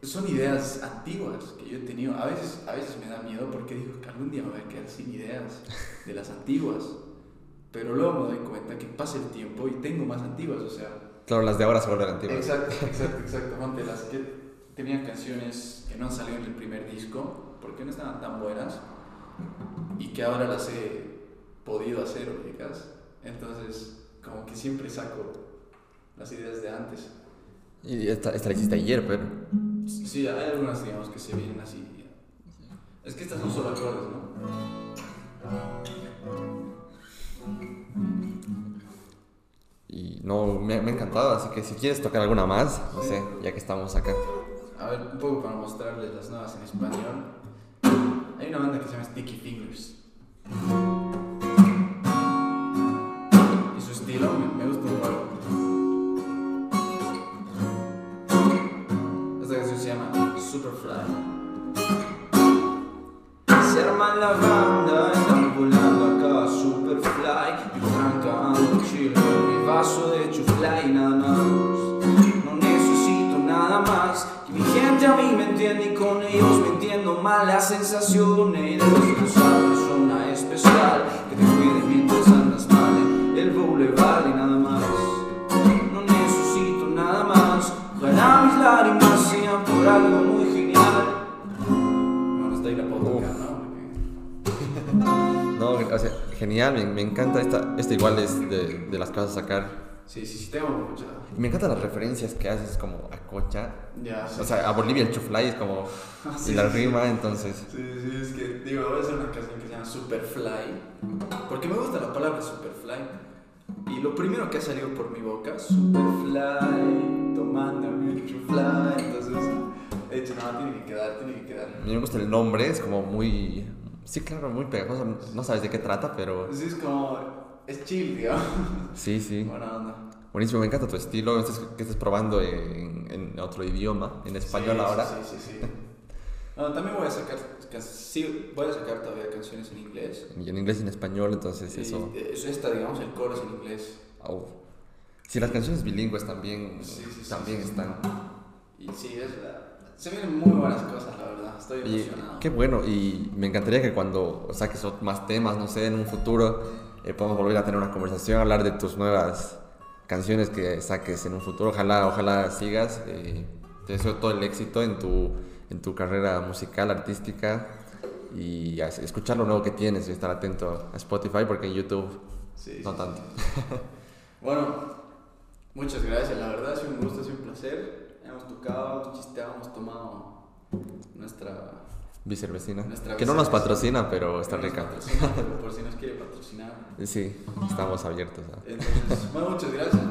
son ideas antiguas que yo he tenido. A veces, a veces me da miedo porque digo que algún día me voy a quedar sin ideas de las antiguas. Pero luego me doy cuenta que pasa el tiempo y tengo más antiguas, o sea. Claro, las de ahora se vuelven antiguas. Exacto, exacto. Ponte las que tenían canciones que no han salido en el primer disco porque no estaban tan buenas y que ahora las he podido hacer, ubicas. Entonces, como que siempre saco las ideas de antes. Y esta, esta la hiciste ayer, pero... Sí, hay algunas, digamos, que se vienen así. Es que estas son solo acordes, ¿no? Y no, me, me ha encantado, así que si quieres tocar alguna más, no sé, ya que estamos acá. A ver, un poco para mostrarles las nuevas en español. Hay una banda que se llama Sticky Fingers. Me, gusta un. Esta canción se llama Superfly. Se arma la banda, están volando acá Superfly. Yo trancando chill con mi vaso de chufly nada más. No necesito nada más. Que mi gente a mí me entiende y con ellos me entiendo mal las sensaciones. De esa persona especial por algo muy genial. Bueno, está ahí la podcast, ¿no? Porque- *laughs* No, o sea, genial, me, me encanta esta, esta igual es de, de las que vas a sacar. Sí, sí, sí, tengo mucha. Y me encantan las referencias que haces como a Cocha. Ya, sí. O sea, a Bolivia el chuflay es como... *laughs* Ah, Y sí, la sí, rima, entonces... Sí, sí, es que digo, voy a hacer una canción que se llama Superfly. Porque me gusta la palabra Superfly. Y lo primero que ha salido por mi boca, Superfly, tomándome el chufly. Entonces, he dicho, no, tiene que quedar, tiene que quedar. A mí me gusta el nombre, es como muy... Sí, claro, muy pegajoso. No sabes de qué trata, pero... Sí, es como, es chill, digamos. Sí, sí. Buena onda. Buenísimo, me encanta tu estilo. Estás, que estés probando en, en otro idioma, en español Sí, ahora. Sí, sí, sí. No, también voy a sacar, sí, voy a sacar todavía canciones en inglés. Y en inglés y en español, entonces Y, eso. es esta, digamos, el coro es en inglés. au. Sí, las canciones bilingües también, Sí, sí, sí, también están. Y sí, es la- se vienen muy buenas cosas, la verdad. Estoy Y emocionado. qué bueno, y me encantaría que cuando saques más temas, no sé, en un futuro, eh, podamos volver a tener una conversación, hablar de tus nuevas canciones que saques en un futuro. Ojalá, ojalá sigas. eh, te deseo todo el éxito en tu, en tu carrera musical, artística y escuchar lo nuevo que tienes y estar atento a Spotify porque en YouTube Sí, no sí, tanto. sí. Bueno, muchas gracias. La verdad sido un gusto, sido un placer. Chisteado, hemos tomado nuestra. Vicervecina. Nuestra Que no nos patrocina, pero está rica. *laughs* pero por si nos quiere patrocinar. Sí, estamos abiertos. a- Entonces, bueno, muchas gracias.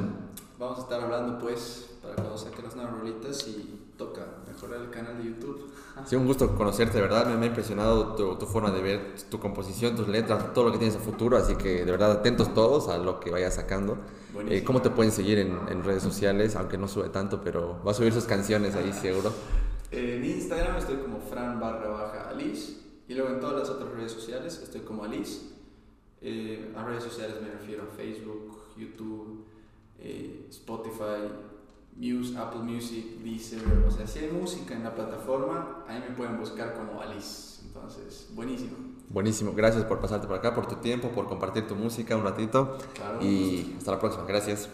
Vamos a estar hablando, pues, para cuando saque las nuevas rolitas y toca mejorar el canal de YouTube. *laughs* Sido un gusto conocerte, de verdad. Me, me ha impresionado tu, tu forma de ver, tu composición, tus letras, todo lo que tienes a futuro. Así que de verdad, atentos todos a lo que vayas sacando. Eh, ¿Cómo te pueden seguir en, en redes sociales? Aunque no sube tanto, pero va a subir sus canciones ahí seguro. *laughs* En Instagram estoy como Fran barra baja Alice. Y luego en todas las otras redes sociales estoy como Alice. Eh, a redes sociales me refiero a Facebook, YouTube, eh, Spotify, Muse, Apple Music, Deezer. O sea, si hay música en la plataforma, ahí me pueden buscar como Alice. Entonces, buenísimo. Buenísimo. Gracias por pasarte por acá, por tu tiempo, por compartir tu música un ratito. Claro. Y hasta la próxima. Gracias.